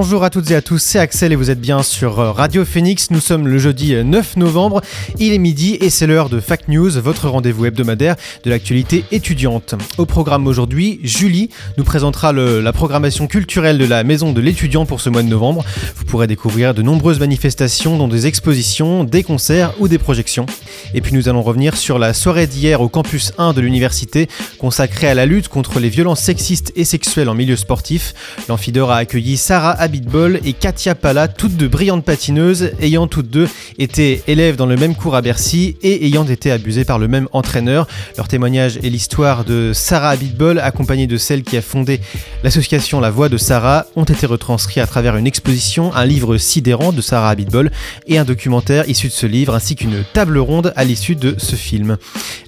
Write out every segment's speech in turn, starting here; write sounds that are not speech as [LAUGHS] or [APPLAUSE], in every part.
Bonjour à toutes et à tous, c'est Axel et vous êtes bien sur euh, Radio Phoenix. Nous sommes le jeudi 9 novembre, il est midi et c'est l'heure de Fact News, votre rendez-vous hebdomadaire de l'actualité étudiante. Au programme aujourd'hui, Julie nous présentera la programmation culturelle de la Maison de l'étudiant pour ce mois de novembre. Vous pourrez découvrir de nombreuses manifestations, dont des expositions, des concerts ou des projections. Et puis nous allons revenir sur la soirée d'hier au campus 1 de l'université consacrée à la lutte contre les violences sexistes et sexuelles en milieu sportif. L'Amphidore a accueilli Sarah Abitbol et Katia Pala, toutes deux brillantes patineuses, ayant toutes deux été élèves dans le même cours à Bercy et ayant été abusées par le même entraîneur. Leur témoignage et l'histoire de Sarah Abitbol, accompagnée de celle qui a fondé l'association La Voix de Sarah, ont été retranscrits à travers une exposition, un livre sidérant de Sarah Abitbol et un documentaire issu de ce livre, ainsi qu'une table ronde à l'issue de ce film.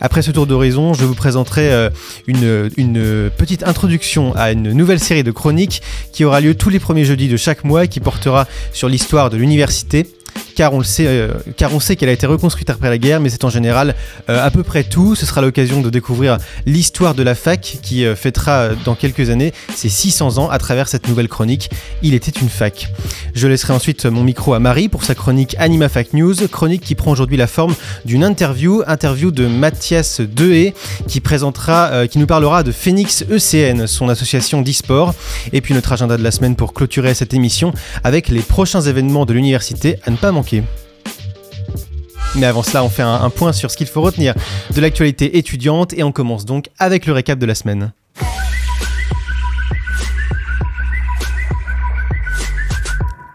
Après ce tour d'horizon, je vous présenterai euh, une, une petite introduction à une nouvelle série de chroniques qui aura lieu tous les premiers jeudis de chaque mois qui portera sur l'histoire de l'université. Car on, le sait, euh, car on sait qu'elle a été reconstruite après la guerre, mais c'est en général euh, à peu près tout. Ce sera l'occasion de découvrir l'histoire de la fac qui euh, fêtera dans quelques années ses 600 ans à travers cette nouvelle chronique. Il était une fac. Je laisserai ensuite mon micro à Marie pour sa chronique Anima Fac News, chronique qui prend aujourd'hui la forme d'une interview, interview de Mathias Dehé qui présentera, qui nous parlera de Phoenix ECN, son association d'e-sport, et puis notre agenda de la semaine pour clôturer cette émission avec les prochains événements de l'université pas manquer. Mais avant cela, on fait un, un point sur ce qu'il faut retenir de l'actualité étudiante et on commence donc avec le récap de la semaine.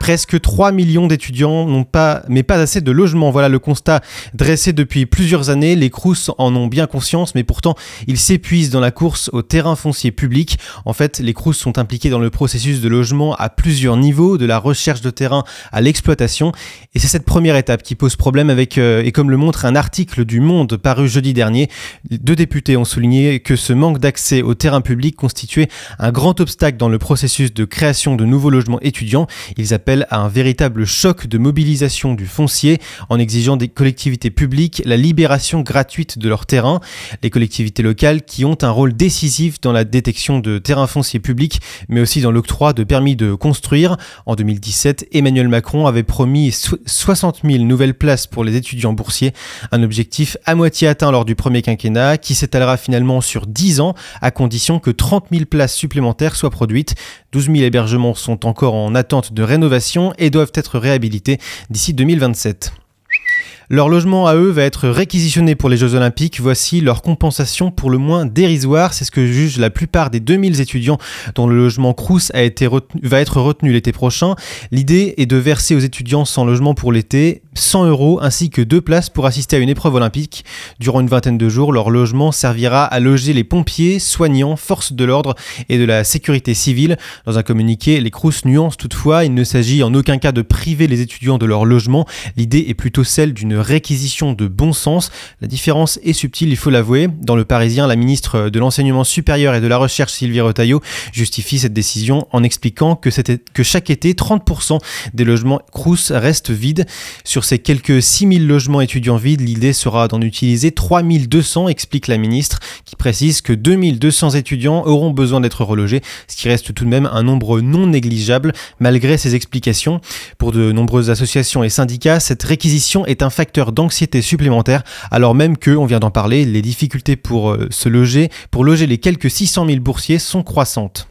Presque 3 millions d'étudiants n'ont pas, mais pas assez de logements. Voilà le constat dressé depuis plusieurs années. Les Crous en ont bien conscience, mais pourtant ils s'épuisent dans la course au terrain foncier public. En fait, les Crous sont impliqués dans le processus de logement à plusieurs niveaux, de la recherche de terrain à l'exploitation. Et c'est cette première étape qui pose problème avec, euh, et comme le montre un article du Monde paru jeudi dernier, deux députés ont souligné que ce manque d'accès au terrain public constituait un grand obstacle dans le processus de création de nouveaux logements étudiants. À un véritable choc de mobilisation du foncier en exigeant des collectivités publiques la libération gratuite de leur terrain. Les collectivités locales qui ont un rôle décisif dans la détection de terrains fonciers publics, mais aussi dans l'octroi de permis de construire. En 2017, Emmanuel Macron avait promis so- 60 000 nouvelles places pour les étudiants boursiers, un objectif à moitié atteint lors du premier quinquennat qui s'étalera finalement sur 10 ans à condition que 30 000 places supplémentaires soient produites. 12 000 hébergements sont encore en attente de rénovation et doivent être réhabilités d'ici 2027. Leur logement à eux va être réquisitionné pour les Jeux Olympiques. Voici leur compensation pour le moins dérisoire. C'est ce que jugent la plupart des 2000 étudiants dont le logement Crous va être retenu l'été prochain. L'idée est de verser aux étudiants sans logement pour l'été 100 euros ainsi que deux places pour assister à une épreuve olympique. Durant une vingtaine de jours, leur logement servira à loger les pompiers, soignants, forces de l'ordre et de la sécurité civile. Dans un communiqué, les Crous nuancent toutefois, il ne s'agit en aucun cas de priver les étudiants de leur logement. L'idée est plutôt celle d'une réquisition de bon sens. La différence est subtile, il faut l'avouer. Dans le Parisien, la ministre de l'Enseignement supérieur et de la Recherche, Sylvie Retailleau, justifie cette décision en expliquant que, chaque été, 30% des logements Crous restent vides. Sur ces quelques 6000 logements étudiants vides, l'idée sera d'en utiliser 3200, explique la ministre, qui précise que 2200 étudiants auront besoin d'être relogés, ce qui reste tout de même un nombre non négligeable malgré ces explications. Pour de nombreuses associations et syndicats, cette réquisition est un facteur d'anxiété supplémentaire, alors même que, on vient d'en parler, les difficultés pour euh, se loger, pour loger les quelques 600 000 boursiers sont croissantes.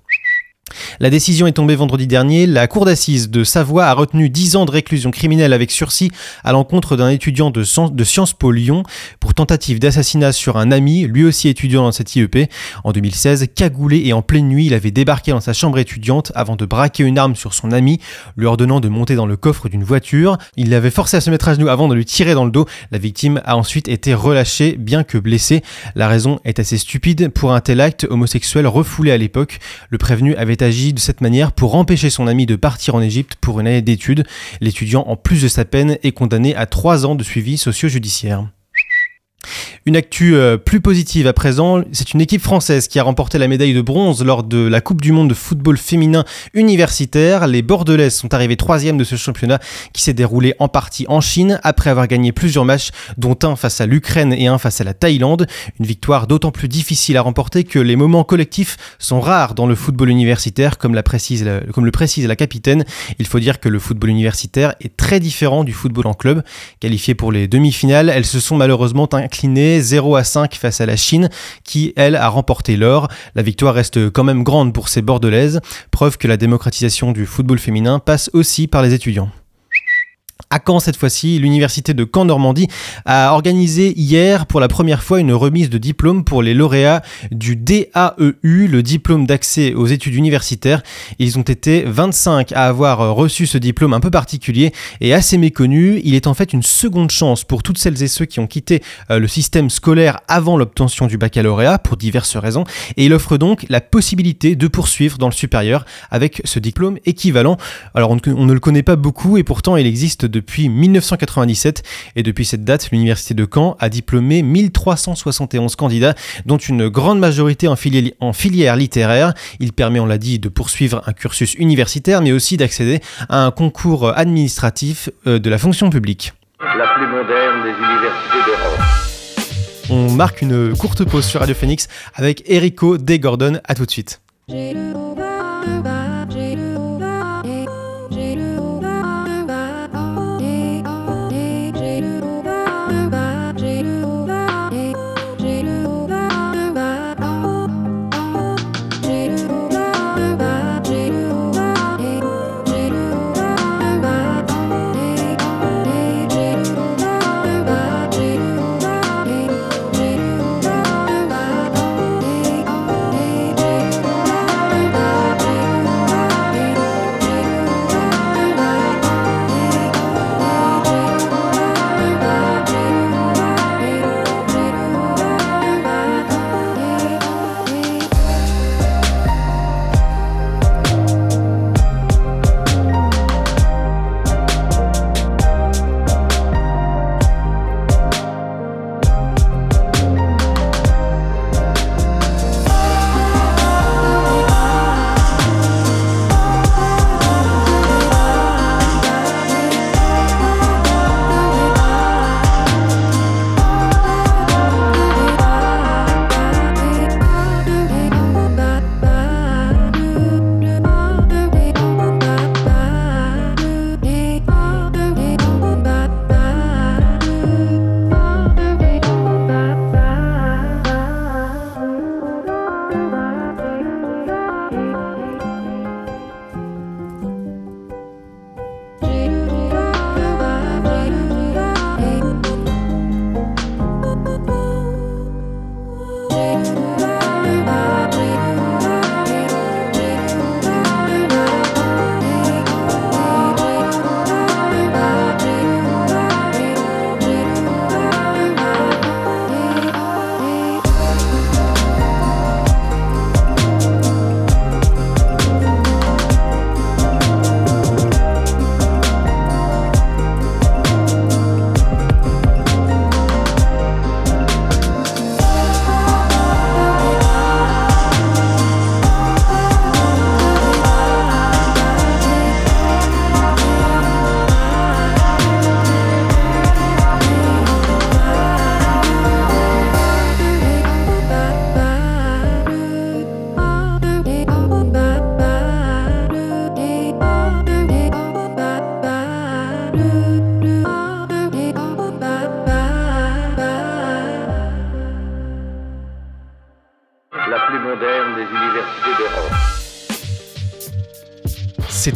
La décision est tombée vendredi dernier. La cour d'assises de Savoie a retenu 10 ans de réclusion criminelle avec sursis à l'encontre d'un étudiant de, Sciences Po Lyon pour tentative d'assassinat sur un ami, lui aussi étudiant dans cette IEP. En 2016, cagoulé et en pleine nuit, il avait débarqué dans sa chambre étudiante avant de braquer une arme sur son ami, lui ordonnant de monter dans le coffre d'une voiture. Il l'avait forcé à se mettre à genoux avant de lui tirer dans le dos. La victime a ensuite été relâchée, bien que blessée. La raison est assez stupide pour un tel acte homosexuel refoulé à l'époque. Le prévenu avait agi de cette manière pour empêcher son ami de partir en Égypte pour une année d'études. L'étudiant, en plus de sa peine, est condamné à trois ans de suivi socio-judiciaire. Une actu euh, plus positive à présent, c'est une équipe française qui a remporté la médaille de bronze lors de la Coupe du Monde de football féminin universitaire. Les Bordelaises sont arrivées troisième de ce championnat qui s'est déroulé en partie en Chine après avoir gagné plusieurs matchs, dont un face à l'Ukraine et un face à la Thaïlande. Une victoire d'autant plus difficile à remporter que les moments collectifs sont rares dans le football universitaire, comme, le précise la capitaine. Il faut dire que le football universitaire est très différent du football en club. Qualifiées pour les demi-finales, elles se sont malheureusement 0 à 5 face à la Chine qui, elle, a remporté l'or. La victoire reste quand même grande pour ces Bordelaises, preuve que la démocratisation du football féminin passe aussi par les étudiants. À Caen cette fois-ci, l'université de Caen-Normandie a organisé hier pour la première fois une remise de diplôme pour les lauréats du DAEU, le diplôme d'accès aux études universitaires. Ils ont été 25 à avoir reçu ce diplôme un peu particulier et assez méconnu. Il est en fait une seconde chance pour toutes celles et ceux qui ont quitté euh, le système scolaire avant l'obtention du baccalauréat pour diverses raisons et il offre donc la possibilité de poursuivre dans le supérieur avec ce diplôme équivalent. Alors on ne le connaît pas beaucoup et pourtant il existe depuis depuis 1997 et depuis cette date, l'université de Caen a diplômé 1371 candidats, dont une grande majorité en, filière, littéraire. Il permet, on l'a dit, de poursuivre un cursus universitaire, mais aussi d'accéder à un concours administratif euh, de la fonction publique. La plus moderne des universités d'Europe. On marque une courte pause sur Radio Phoenix avec Erico D. Gordon. À tout de suite.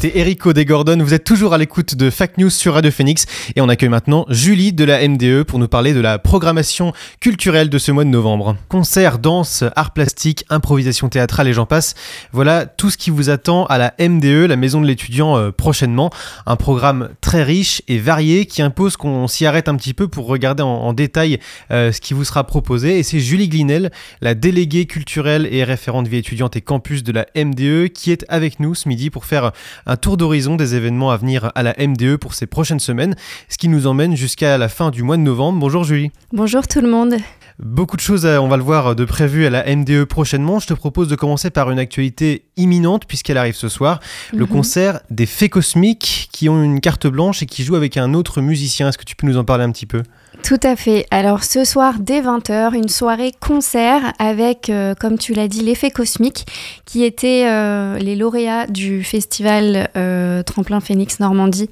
C'était Erico Desgordon. Vous êtes toujours à l'écoute de Fact News sur Radio Phoenix et on accueille maintenant Julie de la MDE pour nous parler de la programmation culturelle de ce mois de novembre. Concerts, danse, arts plastiques, improvisation théâtrale et j'en passe. Voilà tout ce qui vous attend à la MDE, la maison de l'étudiant euh, prochainement. Un programme très riche et varié qui impose qu'on s'y arrête un petit peu pour regarder en, en détail euh, ce qui vous sera proposé. Et c'est Julie Glinel, la déléguée culturelle et référente vie étudiante et campus de la MDE qui est avec nous ce midi pour faire un tour d'horizon des événements à venir à la MDE pour ces prochaines semaines, ce qui nous emmène jusqu'à la fin du mois de novembre. Bonjour Julie. Bonjour tout le monde. Beaucoup de choses, à- on va le voir, de prévues à la MDE prochainement. Je te propose de commencer par une actualité imminente puisqu'elle arrive ce soir, le Mhm. concert des Fées Cosmiques qui ont une carte blanche et qui jouent avec un autre musicien. Est-ce que tu peux nous en parler un petit peu? Tout à fait. Alors ce soir dès 20h, une soirée concert avec, euh, comme tu l'as dit, l'effet cosmique qui étaient euh, les lauréats du festival euh, Tremplin Phoenix Normandie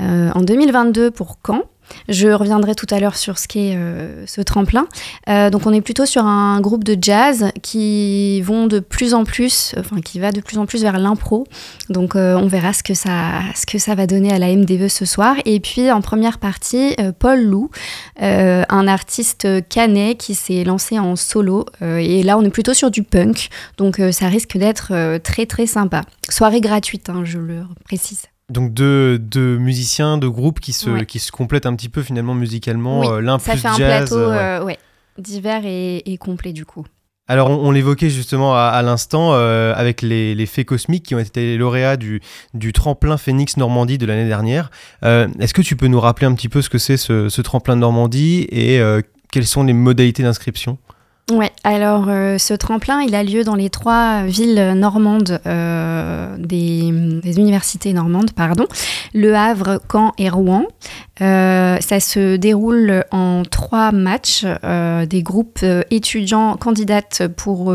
euh, en 2022 pour Caen. Je reviendrai tout à l'heure sur ce qu'est euh, ce tremplin. Euh, donc on est plutôt sur un groupe de jazz qui vont de plus en plus, qui va de plus en plus vers l'impro. Donc euh, on verra ce que ça, va donner à la MDE ce soir. Et puis en première partie, Paul Lou, un artiste canet qui s'est lancé en solo. Et là on est plutôt sur du punk, donc ça risque d'être très très sympa. Soirée gratuite, hein, je le précise. Donc deux, deux musiciens, deux groupes qui se, Ouais. qui se complètent un petit peu finalement musicalement, Oui, euh, l'un Ça plus fait un jazz. plateau euh, ouais. euh, ouais, divers et, et complet du coup. Alors, on, on l'évoquait justement à, à l'instant euh, avec les, les Fées Cosmiques qui ont été les lauréats du, du tremplin Phoenix Normandie de l'année dernière. Est-ce que tu peux nous rappeler un petit peu ce que c'est ce, ce tremplin de Normandie et quelles sont les modalités d'inscription? Ouais, alors euh, ce tremplin, il a lieu dans les trois villes normandes euh, des, universités normandes, pardon, Le Havre, Caen et Rouen. Euh, ça se déroule en trois matchs, des groupes étudiants candidates pour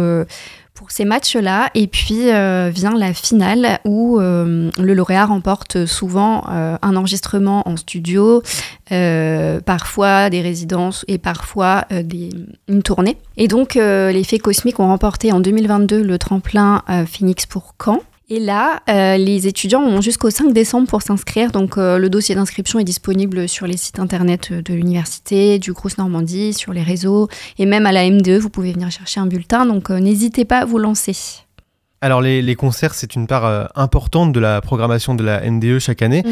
pour ces matchs-là, et puis euh, vient la finale où euh, le lauréat remporte souvent euh, un enregistrement en studio, euh, parfois des résidences et parfois des, une tournée. Et donc les Fées Cosmiques ont remporté en 2022 le tremplin Phoenix pour Caen. Et là, euh, les étudiants ont jusqu'au 5 décembre pour s'inscrire. Donc, euh, le dossier d'inscription est disponible sur les sites internet de l'université, du Crous Normandie, sur les réseaux, et même à la MDE, vous pouvez venir chercher un bulletin. Donc, euh, n'hésitez pas à vous lancer. Alors, les, les concerts, c'est une part euh, importante de la programmation de la MDE chaque année.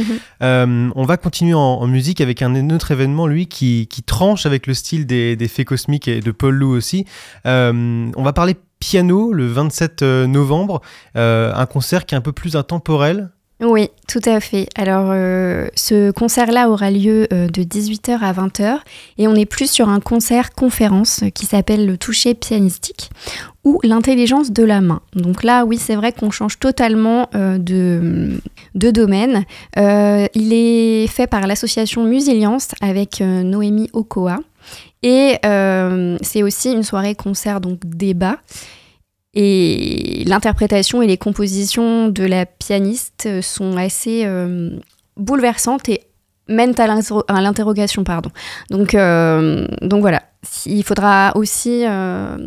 Euh, on va continuer en, en musique avec un autre événement, lui, qui, qui tranche avec le style des, des Fées Cosmiques et de Paul Lou aussi. Euh, on va parler piano le 27 novembre, euh, un concert qui est un peu plus intemporel. Oui, tout à fait. Alors, euh, ce concert-là aura lieu euh, de 18h à 20h et on est plus sur un concert-conférence euh, qui s'appelle le toucher pianistique ou l'intelligence de la main. Donc là, oui, c'est vrai qu'on change totalement de, domaine. Il est fait par l'association Musiliance avec Noémie Okoa et c'est aussi une soirée concert, donc débat. Et l'interprétation et les compositions de la pianiste euh, sont assez euh, bouleversantes et mènent à l'inter- à l'interrogation. Pardon. Donc, euh, donc voilà, il faudra aussi euh,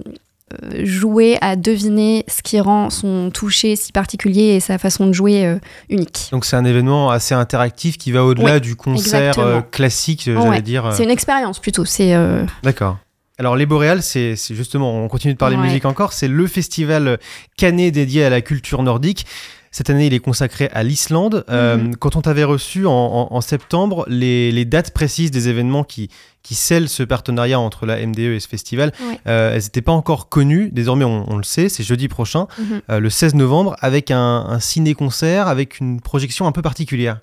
jouer à deviner ce qui rend son toucher si particulier et sa façon de jouer unique. Donc c'est un événement assez interactif qui va au-delà Oui, du concert classique, Ouais, j'allais dire. C'est une expérience plutôt. C'est D'accord. Alors les Boréales, c'est justement, on continue de parler Ouais. musique encore, c'est le festival canet dédié à la culture nordique. Cette année, il est consacré à l'Islande. Euh, Mhm. quand on t'avait reçu en, en- en septembre, les, les dates précises des événements qui, qui scellent ce partenariat entre la MDE et ce festival, Ouais. euh, elles n'étaient pas encore connues. Désormais, on, on le sait, c'est jeudi prochain, Mhm. euh, le 16 novembre, avec un, un ciné-concert, avec une projection un peu particulière.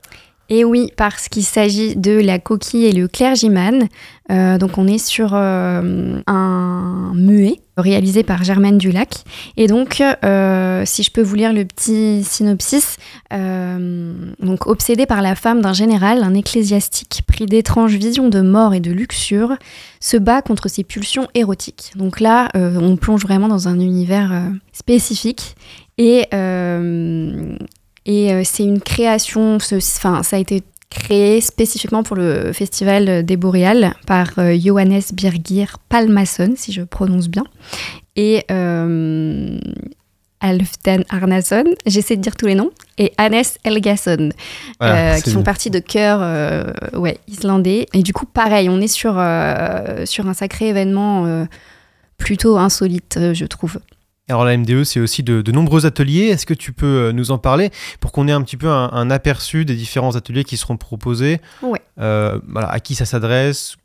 Et oui, parce qu'il s'agit de La Coquille et le Clergyman. Euh, donc on est sur euh, un muet réalisé par Germaine Dulac. Et donc, euh, si je peux vous lire le petit synopsis, obsédé par la femme d'un général, un ecclésiastique pris d'étranges visions de mort et de luxure, se bat contre ses pulsions érotiques. Donc là, on plonge vraiment dans un univers spécifique. Et, et euh, c'est une création, enfin, ça a été créé spécifiquement pour le festival des Boréales par euh, Johannes Birgir Palmason, si je prononce bien. Et euh, Alftan Arnason, j'essaie de dire tous les noms, et Hannes Helgason, Voilà, euh, qui font partie de chœurs euh, ouais, islandais. Et du coup, pareil, on est sur, sur un sacré événement plutôt insolite, je trouve. Alors la MDE, c'est aussi de, de nombreux ateliers. Est-ce que tu peux euh, nous en parler pour qu'on ait un petit peu un, un aperçu des différents ateliers qui seront proposés? Ouais. Euh, voilà, À qui ça s'adresse?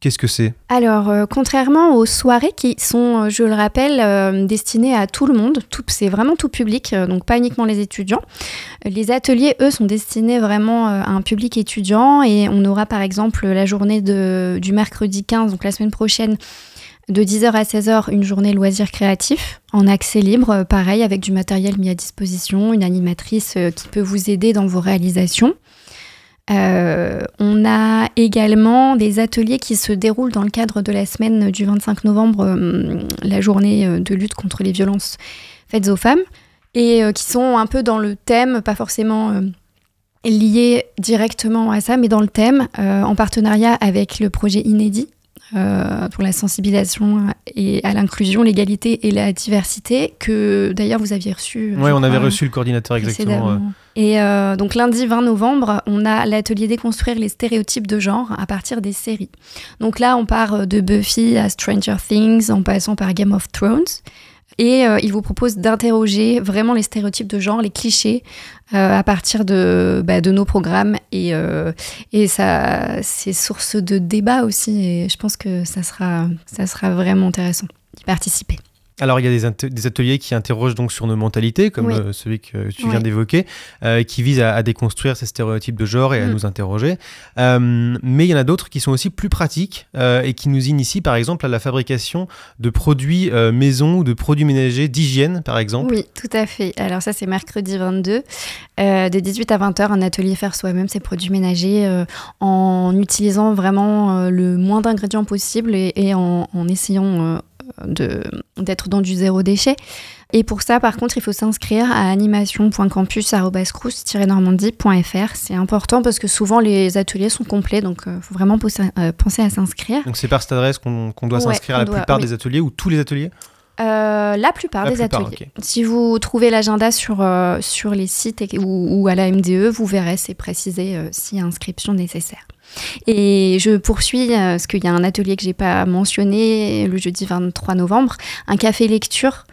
Qu'est-ce que c'est? Alors, euh, contrairement aux soirées qui sont, euh, je le rappelle, euh, destinées à tout le monde, c'est vraiment tout public, euh, donc pas uniquement les étudiants. Les ateliers, eux, sont destinés vraiment à un public étudiant et on aura par exemple la journée de, du mercredi 15, donc la semaine prochaine, de 10h à 16h, une journée loisirs créatifs en accès libre, euh, pareil, avec du matériel mis à disposition, une animatrice euh, qui peut vous aider dans vos réalisations. Euh, on a également des ateliers qui se déroulent dans le cadre de la semaine du 25 novembre, la journée de lutte contre les violences faites aux femmes, et qui sont un peu dans le thème, pas forcément liés directement à ça, mais dans le thème, en partenariat avec le projet Inédit. Euh, pour la sensibilisation et à l'inclusion, l'égalité et la diversité, que d'ailleurs vous aviez reçu. Ouais, je on avait reçu le coordinateur exactement. euh. Et euh, donc lundi 20 novembre, on a l'atelier déconstruire les stéréotypes de genre à partir des séries. Donc là, on part de Buffy à Stranger Things, en passant par Game of Thrones. Et euh, il vous propose d'interroger vraiment les stéréotypes de genre, les clichés, euh, à partir de, bah, de nos programmes. Et, euh, et ça, c'est source de débat aussi. Et je pense que ça sera, ça sera vraiment intéressant d'y participer. Alors, il y a des, ateliers qui interrogent donc sur nos mentalités, comme Oui. euh, celui que tu viens d'évoquer, euh, qui visent à, à déconstruire ces stéréotypes de genre et à Mm. nous interroger. Euh, mais il y en a d'autres qui sont aussi plus pratiques et qui nous initient, par exemple, à la fabrication de produits maison ou de produits ménagers d'hygiène, par exemple. Oui, tout à fait. Alors ça, c'est mercredi 22, euh, de 18 à 20h, un atelier faire soi-même ses produits ménagers en utilisant vraiment le moins d'ingrédients possible et, et en, en essayant d'être dans du zéro déchet. Et pour ça, par contre, il faut s'inscrire à animation.campus.normandie.fr. C'est important parce que souvent les ateliers sont complets, donc il faut vraiment penser, euh, penser à s'inscrire. Donc c'est par cette adresse qu'on doit Ouais, s'inscrire à la doit- plupart oui. des ateliers ou tous les ateliers? Euh, la plupart La des plupart, ateliers. Si vous trouvez l'agenda sur, euh, sur les sites et- ou, ou à la MDE, vous verrez, c'est précisé euh, s'il y a inscription nécessaire. Et je poursuis, euh, parce qu'il y a un atelier que j'ai pas mentionné, le jeudi 23 novembre, un café lecture,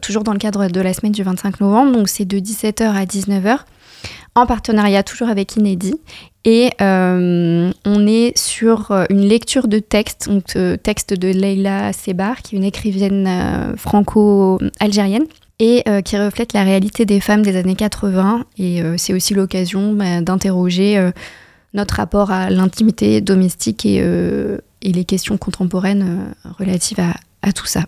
toujours dans le cadre de la semaine du 25 novembre, donc c'est de 17h à 19h, en partenariat toujours avec Inédit. Et euh, on est sur euh, une lecture de texte, donc euh, texte de Leila Sebar, qui est une écrivaine franco-algérienne et qui reflète la réalité des femmes des années 80. Et c'est aussi l'occasion bah, d'interroger notre rapport à l'intimité domestique et, les questions contemporaines relatives à, à tout ça.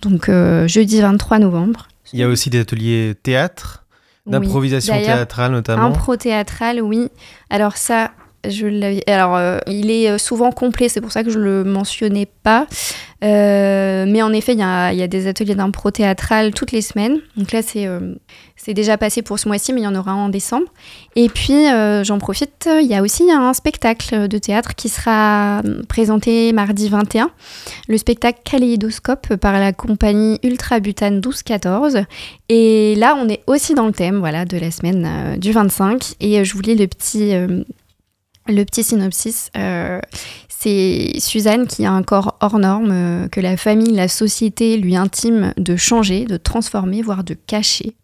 Donc jeudi 23 novembre. Il y a aussi des ateliers théâtre. D'improvisation théâtrale notamment. Impro théâtral, oui. Alors ça, je. Alors, euh, il est euh, souvent complet, c'est pour ça que je le mentionnais pas. Euh, mais en effet, il y a, des ateliers d'impro théâtral toutes les semaines. Donc là, c'est déjà passé pour ce mois-ci, mais il y en aura un en décembre. Et puis, j'en profite, il y a aussi un spectacle de théâtre qui sera présenté mardi 21. Le spectacle Kaléidoscope par la compagnie Ultra Butane 1214. Et là, on est aussi dans le thème voilà, de la semaine du 25. Et je vous lis le petit, le petit synopsis. Euh, c'est Suzanne qui a un corps hors norme, euh, que la famille, la société lui intime de changer, de transformer, voire de cacher.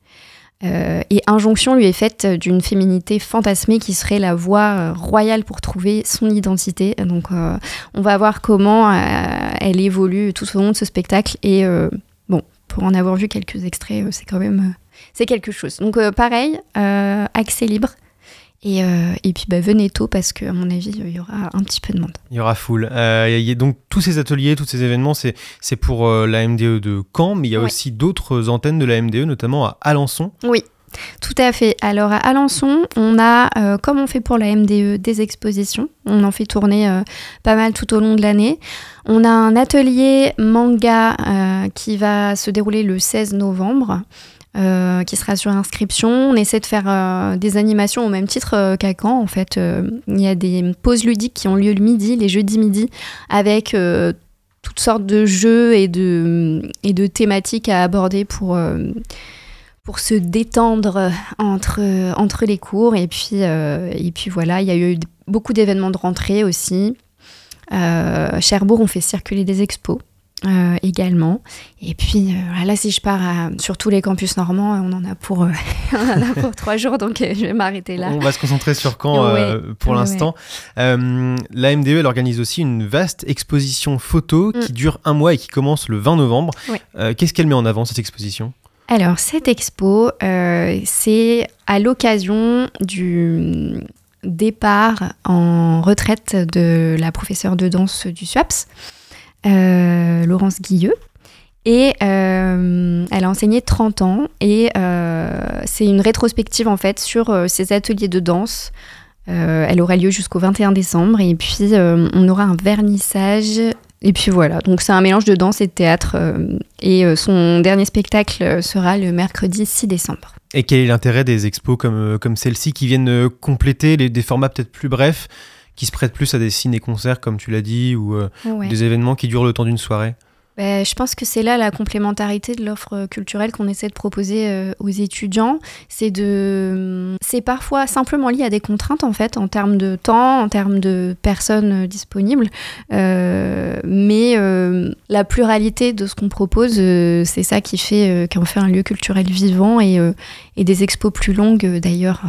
Euh, et injonction lui est faite d'une féminité fantasmée qui serait la voie royale pour trouver son identité. Donc on va voir comment elle évolue tout au long de ce spectacle. Et bon, pour en avoir vu quelques extraits, c'est quand même c'est quelque chose. Donc pareil, accès libre. Et, euh, et puis bah, venez tôt parce qu'à mon avis, il y aura un petit peu de monde. Il y aura full. Euh, donc tous ces ateliers, tous ces événements, c'est c'est pour euh, la MDE de Caen, mais il y a Ouais. aussi d'autres antennes de la MDE, notamment à Alençon. Oui, tout à fait. Alors à Alençon, on a, comme on fait pour la MDE, des expositions. On en fait tourner pas mal tout au long de l'année. On a un atelier manga qui va se dérouler le 16 novembre. Euh, qui sera sur inscription. On essaie de faire euh, des animations au même titre euh, qu'à Caen. En fait, il y a des pauses ludiques qui ont lieu le midi, les jeudis midi, avec toutes sortes de jeux et de, et de thématiques à aborder pour, pour se détendre entre, entre les cours. Et puis, et puis voilà, il y a eu beaucoup d'événements de rentrée aussi. Euh, Cherbourg, on fait circuler des expos. Euh, également. Et puis euh, là, si je pars à- sur tous les campus normands, on en a pour, euh, [LAUGHS] on en a pour [LAUGHS] trois jours, donc je vais m'arrêter là. On va se concentrer sur Caen Ouais, pour ouais, l'instant. La MDE, elle organise aussi une vaste exposition photo qui Mm. dure un mois et qui commence le 20 novembre. Qu'est-ce qu'elle met en avant, cette exposition? Alors, cette expo, c'est à l'occasion du départ en retraite de la professeure de danse du SUAPS, Laurence Guilleux. Et euh, elle a enseigné 30 ans et euh, c'est une rétrospective en fait sur euh, ses ateliers de danse. Euh, elle aura lieu jusqu'au 21 décembre et puis euh, on aura un vernissage et puis voilà, donc c'est un mélange de danse et de théâtre. euh, et euh, son dernier spectacle euh, sera le mercredi 6 décembre. Et quel est l'intérêt des expos comme, euh, comme celle-ci qui viennent euh, compléter des formats peut-être plus brefs, qui se prêtent plus à des ciné-concerts, comme tu l'as dit, ou euh, Ouais. des événements qui durent le temps d'une soirée Ben, je pense que c'est là la complémentarité de l'offre culturelle qu'on essaie de proposer euh, aux étudiants. C'est de, c'est parfois simplement lié à des contraintes en fait, en termes de temps, en termes de personnes euh, disponibles. Euh, mais euh, la pluralité de ce qu'on propose, c'est ça qui fait, en fait un lieu culturel vivant et, et des expos plus longues. D'ailleurs,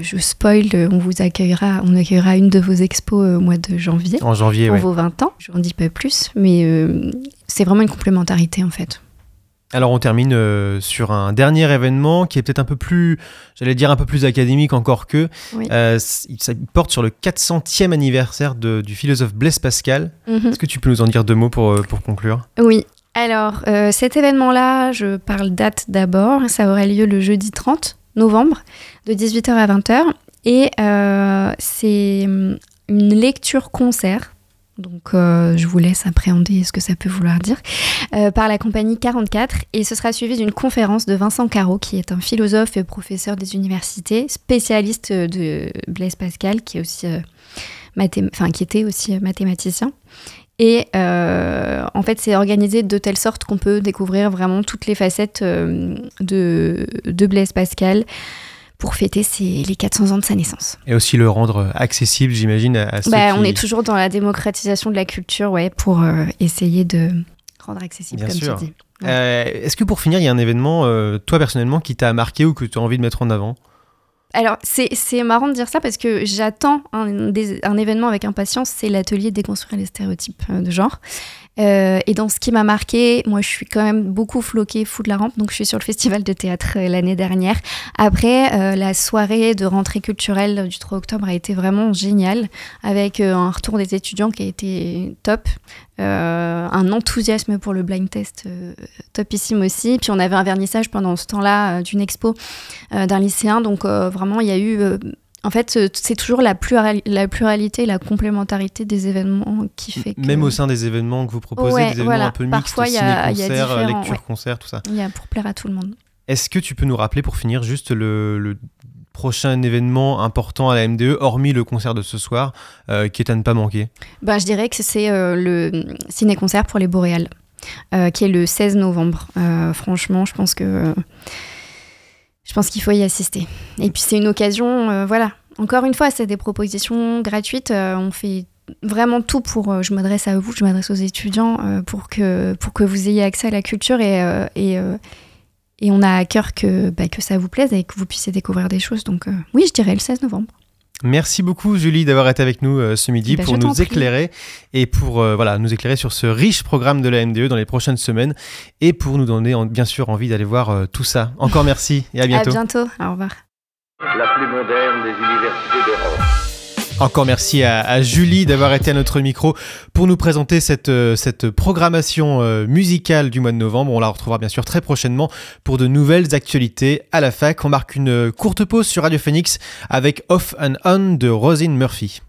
je spoil, on vous accueillera, on accueillera une de vos expos au mois de janvier En janvier, pour ouais. vos 20 ans. Je n'en dis pas plus, mais c'est vraiment une complémentarité en fait. Alors on termine euh, sur un dernier événement qui est peut-être un peu plus, j'allais dire un peu plus académique encore que. Oui. Euh, ça porte sur le 400e anniversaire de- du philosophe Blaise Pascal. Mhm. Est-ce que tu peux nous en dire deux mots pour, euh, pour conclure? Oui. Alors, euh, cet événement-là, je parle date d'abord. Ça aura lieu le jeudi 30 novembre, de 18h à 20h. Et c'est hum, une lecture-concert. Donc, euh, je vous laisse appréhender ce que ça peut vouloir dire. euh, par la compagnie 44. Et ce sera suivi d'une conférence de Vincent Caro, qui est un philosophe et professeur des universités, spécialiste de Blaise Pascal, qui, est aussi, euh, enfin, qui était aussi mathématicien. Et en fait, c'est organisé de telle sorte qu'on peut découvrir vraiment toutes les facettes de Blaise Pascal pour fêter ses, les 400 ans de sa naissance. Et aussi le rendre accessible, j'imagine, à, à ceux Bah, qui... On est toujours dans la démocratisation de la culture, ouais, pour euh, essayer de rendre accessible, Bien comme sûr. tu dis. Euh, Est-ce que pour finir, il y a un événement, euh, toi personnellement, qui t'a marqué ou que tu as envie de mettre en avant? Alors, c'est marrant de dire ça parce que j'attends un, un événement avec impatience, c'est l'atelier Déconstruire les stéréotypes euh, de genre. Euh, et dans ce qui m'a marqué, moi je suis quand même beaucoup floquée fou de la rampe, donc je suis sur le festival de théâtre euh, l'année dernière. Après, euh, la soirée de rentrée culturelle du 3 octobre a été vraiment géniale, avec euh, un retour des étudiants qui a été top, euh, un enthousiasme pour le blind test euh, topissime aussi. Puis on avait un vernissage pendant ce temps-là d'une expo d'un lycéen, donc vraiment il y a eu... en fait, c'est toujours la, plural- la pluralité, la complémentarité des événements qui fait que... Même au sein des événements que vous proposez, Ouais, des événements voilà. un peu mixtes, Parfois, il y a- il y a ciné-concert, euh, différents, lecture-concert, tout ça. Il y a pour plaire à tout le monde. Est-ce que tu peux nous rappeler pour finir juste le, le prochain événement important à la MDE, hormis le concert de ce soir, euh, qui est à ne pas manquer? Ben, je dirais que c'est euh, le ciné-concert pour les Boréales, euh, qui est le 16 novembre. Franchement, je pense que je pense qu'il faut y assister. Et puis c'est une occasion, euh, voilà. Encore une fois, c'est des propositions gratuites. euh, on fait vraiment tout pour. euh, je m'adresse à vous, je m'adresse aux étudiants pour que pour que vous ayez accès à la culture et et, on a à cœur que bah, que ça vous plaise et que vous puissiez découvrir des choses. Donc oui, je dirais le 16 novembre. Merci beaucoup Julie d'avoir été avec nous euh, ce midi Eh ben, pour nous prie. éclairer et pour euh, voilà, nous éclairer sur ce riche programme de la MDE dans les prochaines semaines et pour nous donner en- bien sûr envie d'aller voir euh, tout ça. Encore merci et à [LAUGHS] bientôt. À bientôt. Au revoir. La plus moderne des universités d'Europe. Encore merci à, Julie d'avoir été à notre micro pour nous présenter cette, euh, cette programmation euh, musicale du mois de novembre. On la retrouvera bien sûr très prochainement pour de nouvelles actualités à la fac. On marque une euh, courte pause sur Radio Phoenix avec Off and On de Rosine Murphy.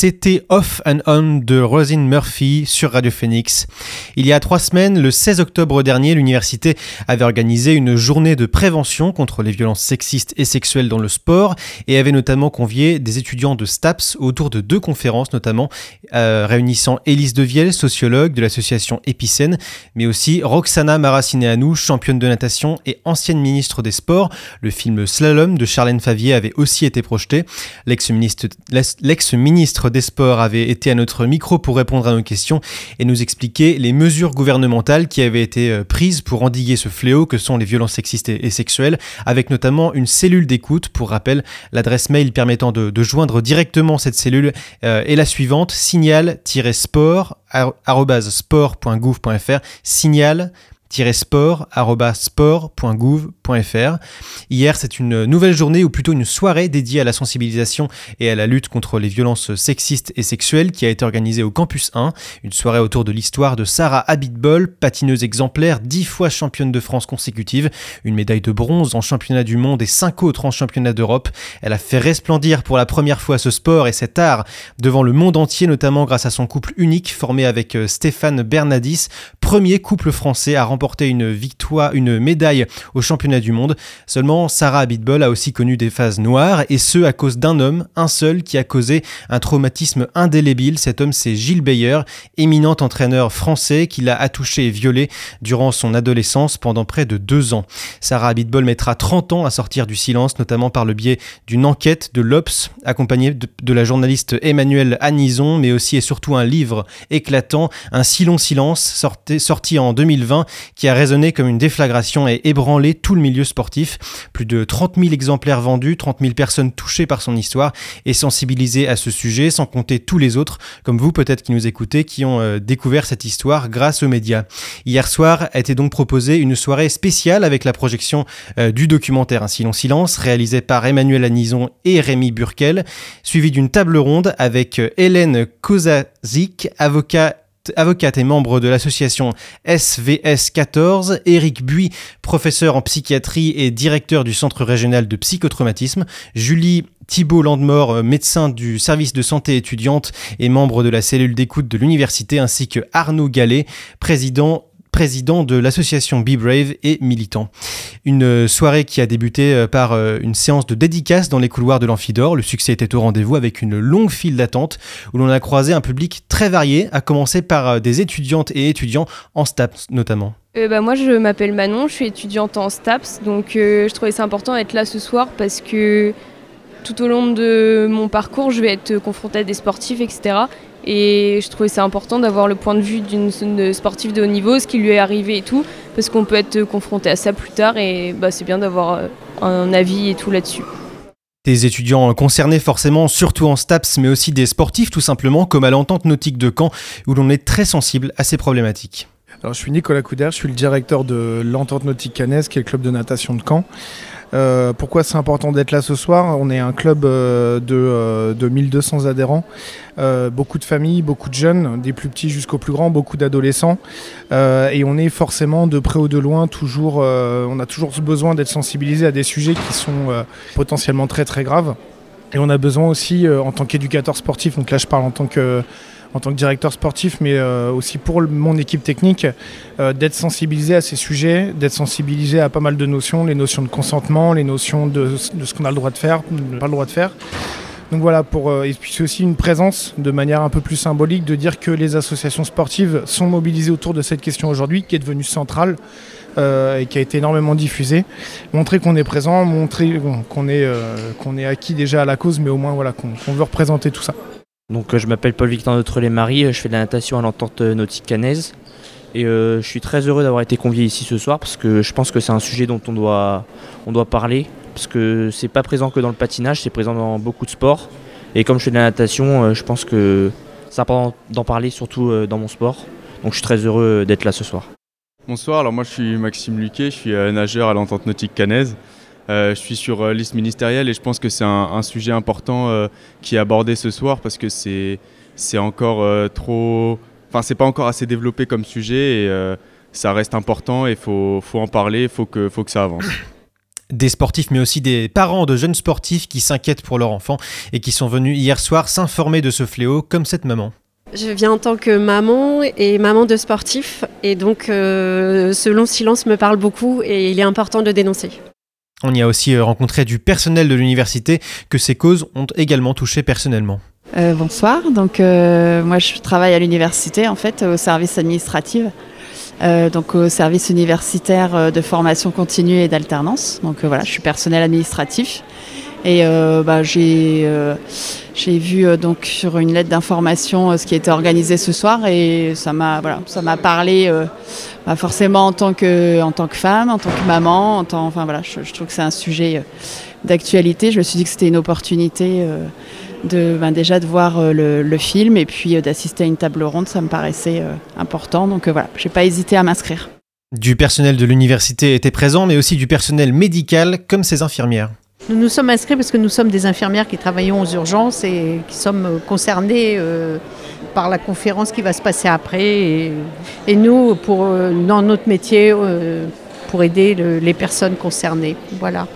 C'était Off and On de Rosine Murphy sur Radio Phoenix. Il y a trois semaines, le 16 octobre dernier, l'université avait organisé une journée de prévention contre les violences sexistes et sexuelles dans le sport et avait notamment convié des étudiants de STAPS autour de deux conférences, notamment euh, réunissant Élise Devielle, sociologue de l'association Épicène, mais aussi Roxana Maracineanu, championne de natation et ancienne ministre des Sports. Le film Slalom de Charlène Favier avait aussi été projeté. L'ex-ministre des Sports avait été à notre micro pour répondre à nos questions et nous expliquer les mesures gouvernementales qui avaient été euh, prises pour endiguer ce fléau que sont les violences sexistes et sexuelles, avec notamment une cellule d'écoute. Pour rappel, l'adresse mail permettant de, joindre directement cette cellule euh, est la suivante signal-sport.gouv.fr signal Hier, c'est une nouvelle journée ou plutôt une soirée dédiée à la sensibilisation et à la lutte contre les violences sexistes et sexuelles qui a été organisée au campus 1. Une soirée autour de l'histoire de Sarah Abitbol, patineuse exemplaire, dix fois championne de France consécutive, une médaille de bronze en championnat du monde et cinq autres en championnat d'Europe. Elle a fait resplendir pour la première fois ce sport et cet art devant le monde entier, notamment grâce à son couple unique formé avec euh, Stéphane Bernadis, premier couple français à remporter une victoire, une médaille au championnat du monde. Seulement, Sarah Abitbol a aussi connu des phases noires, et ce à cause d'un homme, un seul, qui a causé un traumatisme indélébile. Cet homme, c'est Gilles Beyer, éminent entraîneur français qui l'a attouché et violé durant son adolescence pendant près de deux ans. Sarah Abitbol mettra 30 ans à sortir du silence, notamment par le biais d'une enquête de l'Obs, accompagnée de, la journaliste Emmanuelle Anison, mais aussi et surtout un livre éclatant, Un si long silence, sorti, sorti en 2020, qui a résonné comme une déflagration et ébranlé tout le milieu sportif. Plus de 30 000 exemplaires vendus, 30 000 personnes touchées par son histoire et sensibilisées à ce sujet, sans compter tous les autres, comme vous peut-être qui nous écoutez, qui ont euh, découvert cette histoire grâce aux médias. Hier soir a été donc proposée une soirée spéciale avec la projection euh, du documentaire Un si long silence, réalisé par Emmanuel Anison et Rémi Burkel, suivi d'une table ronde avec euh, Hélène Kozazik, avocat avocate et membre de l'association SVS 14, Éric Buis, professeur en psychiatrie et directeur du Centre régional de psychotraumatisme, Julie Thibault Landemort, euh, médecin du service de santé étudiante et membre de la cellule d'écoute de l'université, ainsi que Arnaud Gallet, président président de l'association Be Brave et militant. Une soirée qui a débuté euh, par euh, une séance de dédicace dans les couloirs de l'Amphidore. Le succès était au rendez-vous avec une longue file d'attente où l'on a croisé un public très varié, à commencer par euh, des étudiantes et étudiants en STAPS notamment. bah moi je m'appelle Manon, je suis étudiante en STAPS, donc je trouvais ça important d'être là ce soir parce que tout au long de mon parcours je vais être confrontée à des sportifs, etc. Et je trouvais ça important d'avoir le point de vue d'une sportive de haut niveau, ce qui lui est arrivé et tout, parce qu'on peut être confronté à ça plus tard et bah, c'est bien d'avoir euh, un avis et tout là-dessus. Des étudiants concernés forcément, surtout en STAPS, mais aussi des sportifs tout simplement, comme à l'entente nautique de Caen, où l'on est très sensible à ces problématiques. Alors, je suis Nicolas Couder, je suis le directeur de l'entente nautique cannaise, qui est le club de natation de Caen. Euh, pourquoi c'est important d'être là ce soir? On est un club euh, de, de, 1200 adhérents, euh, beaucoup de familles, beaucoup de jeunes, des plus petits jusqu'aux plus grands, beaucoup d'adolescents. et on est forcément de près ou de loin toujours, on a toujours besoin d'être sensibilisé à des sujets qui sont potentiellement très très graves. Et on a besoin aussi, euh, en tant qu'éducateur sportif, donc là je parle en tant que, directeur sportif, mais euh, aussi pour mon équipe technique, euh, d'être sensibilisé à ces sujets, d'être sensibilisé à pas mal de notions, les notions de consentement, les notions de, ce qu'on a le droit de faire, pas le droit de faire. Donc voilà, pour, et puis c'est aussi une présence de manière un peu plus symbolique de dire que les associations sportives sont mobilisées autour de cette question aujourd'hui, qui est devenue centrale et qui a été énormément diffusée. Montrer qu'on est présent, montrer qu'on est, euh, est acquis déjà à la cause, mais au moins voilà, qu'on veut représenter tout ça. Donc euh, je m'appelle Paul-Victor Notre-les-Marie, euh, je fais de la natation à l'entente euh, nautique canaise. Et euh, je suis très heureux d'avoir été convié ici ce soir parce que je pense que c'est un sujet dont on doit, on doit parler. Parce que c'est pas présent que dans le patinage, c'est présent dans beaucoup de sports. Et comme je fais de la natation, euh, je pense que c'est important d'en parler, surtout euh, dans mon sport. Donc je suis très heureux euh, d'être là ce soir. Bonsoir, alors moi je suis Maxime Luquet, je suis euh, nageur à l'entente nautique canaise. Euh, je suis sur euh, liste ministérielle et je pense que c'est un, sujet important euh, qui est abordé ce soir parce que c'est c'est encore trop. Enfin, c'est pas encore assez développé comme sujet et ça reste important et il faut, faut en parler, il faut que, faut que ça avance. [COUGHS] Des sportifs, mais aussi des parents de jeunes sportifs qui s'inquiètent pour leur enfant et qui sont venus hier soir s'informer de ce fléau, comme cette maman. Je viens en tant que maman et maman de sportif et donc euh, ce long silence me parle beaucoup et il est important de dénoncer. On y a aussi euh, rencontré du personnel de l'université que ces causes ont également touché personnellement. Euh, bonsoir, donc euh, moi je travaille à l'université en fait au service administratif, euh, donc au service universitaire de formation continue et d'alternance. Donc euh, voilà, je suis personnel administratif et euh, bah, j'ai euh, j'ai vu euh, donc sur une lettre d'information ce qui était organisé ce soir et ça m'a voilà, parlé bah, forcément en tant que en tant que femme, en tant que maman, en tant enfin voilà, je, trouve que c'est un sujet d'actualité. Je me suis dit que c'était une opportunité. de ben, déjà de voir le, film et puis d'assister à une table ronde, ça me paraissait important. Donc voilà, j'ai pas hésité à m'inscrire. Du personnel de l'université était présent, mais aussi du personnel médical, comme ces infirmières. Nous nous sommes inscrits parce que nous sommes des infirmières qui travaillons aux urgences et qui sommes concernées euh, par la conférence qui va se passer après. Et, et nous, pour, euh, dans notre métier, euh, pour aider le- les personnes concernées. Voilà.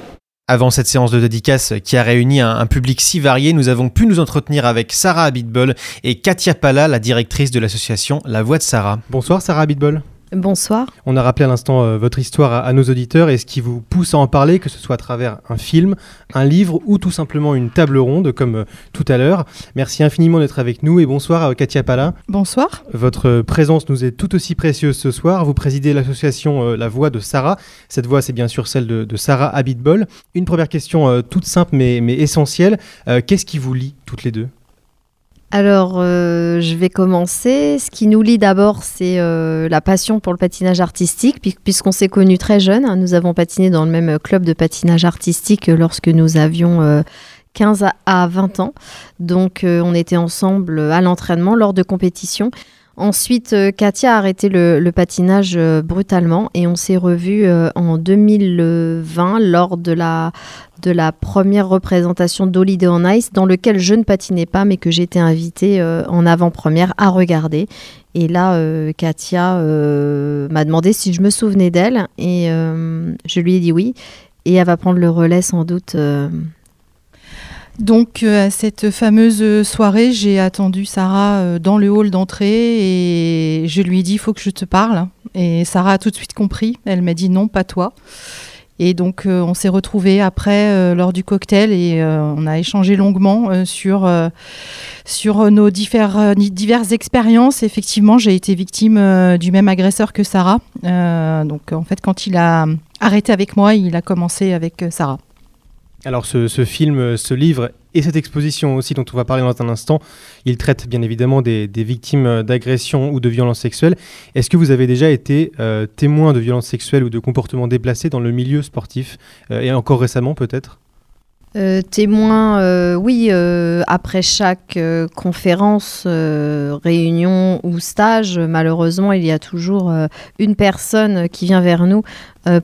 Avant cette séance de dédicace qui a réuni un, un public si varié, nous avons pu nous entretenir avec Sarah Abitbol et Katia Pala, la directrice de l'association La Voix de Sarah. Bonsoir Sarah Abitbol. Bonsoir. On a rappelé à l'instant euh, votre histoire à, à nos auditeurs et ce qui vous pousse à en parler, que ce soit à travers un film, un livre ou tout simplement une table ronde comme euh, tout à l'heure. Merci infiniment d'être avec nous et bonsoir à Katia Pala. Bonsoir. Votre euh, présence nous est tout aussi précieuse ce soir. Vous présidez l'association euh, La Voix de Sarah. Cette voix, c'est bien sûr celle de, de Sarah Abitbol. Une première question euh, toute simple mais, mais essentielle. Euh, Qu'est-ce qui vous lie toutes les deux? Alors, euh, je vais commencer. Ce qui nous lie d'abord, c'est euh, la passion pour le patinage artistique, puis- puisqu'on s'est connus très jeunes. hein. Nous avons patiné dans le même club de patinage artistique euh, lorsque nous avions euh, 15 à- à 20 ans. Donc, euh, on était ensemble à l'entraînement lors de compétitions. Ensuite, euh, Katia a arrêté le, patinage euh, brutalement et on s'est revus euh, en 2020 lors de la, première représentation d'Holiday on Ice dans lequel je ne patinais pas mais que été invitée en avant-première à regarder. Et là, Katia m'a demandé si je me souvenais d'elle et je lui ai dit oui. Et elle va prendre le relais sans doute. Donc euh, à cette fameuse soirée, j'ai attendu Sarah euh, dans le hall d'entrée et je lui ai dit il faut que je te parle. Et Sarah a tout de suite compris. Elle m'a dit non, pas toi. Et donc euh, on s'est retrouvés après lors du cocktail et on a échangé longuement sur, nos diverses expériences. Effectivement, j'ai été victime du même agresseur que Sarah. Donc en fait, quand il a arrêté avec moi, il a commencé avec Sarah. Alors ce, film, ce livre et cette exposition aussi dont on va parler dans un instant, il traite bien évidemment des, des victimes euh, d'agressions ou de violences sexuelles. Est-ce que vous avez déjà été euh, témoin de violences sexuelles ou de comportements déplacés dans le milieu sportif euh, et encore récemment peut-être? Euh, témoin, euh, oui, euh, après chaque conférence, réunion ou stage, malheureusement, il y a toujours une personne qui vient vers nous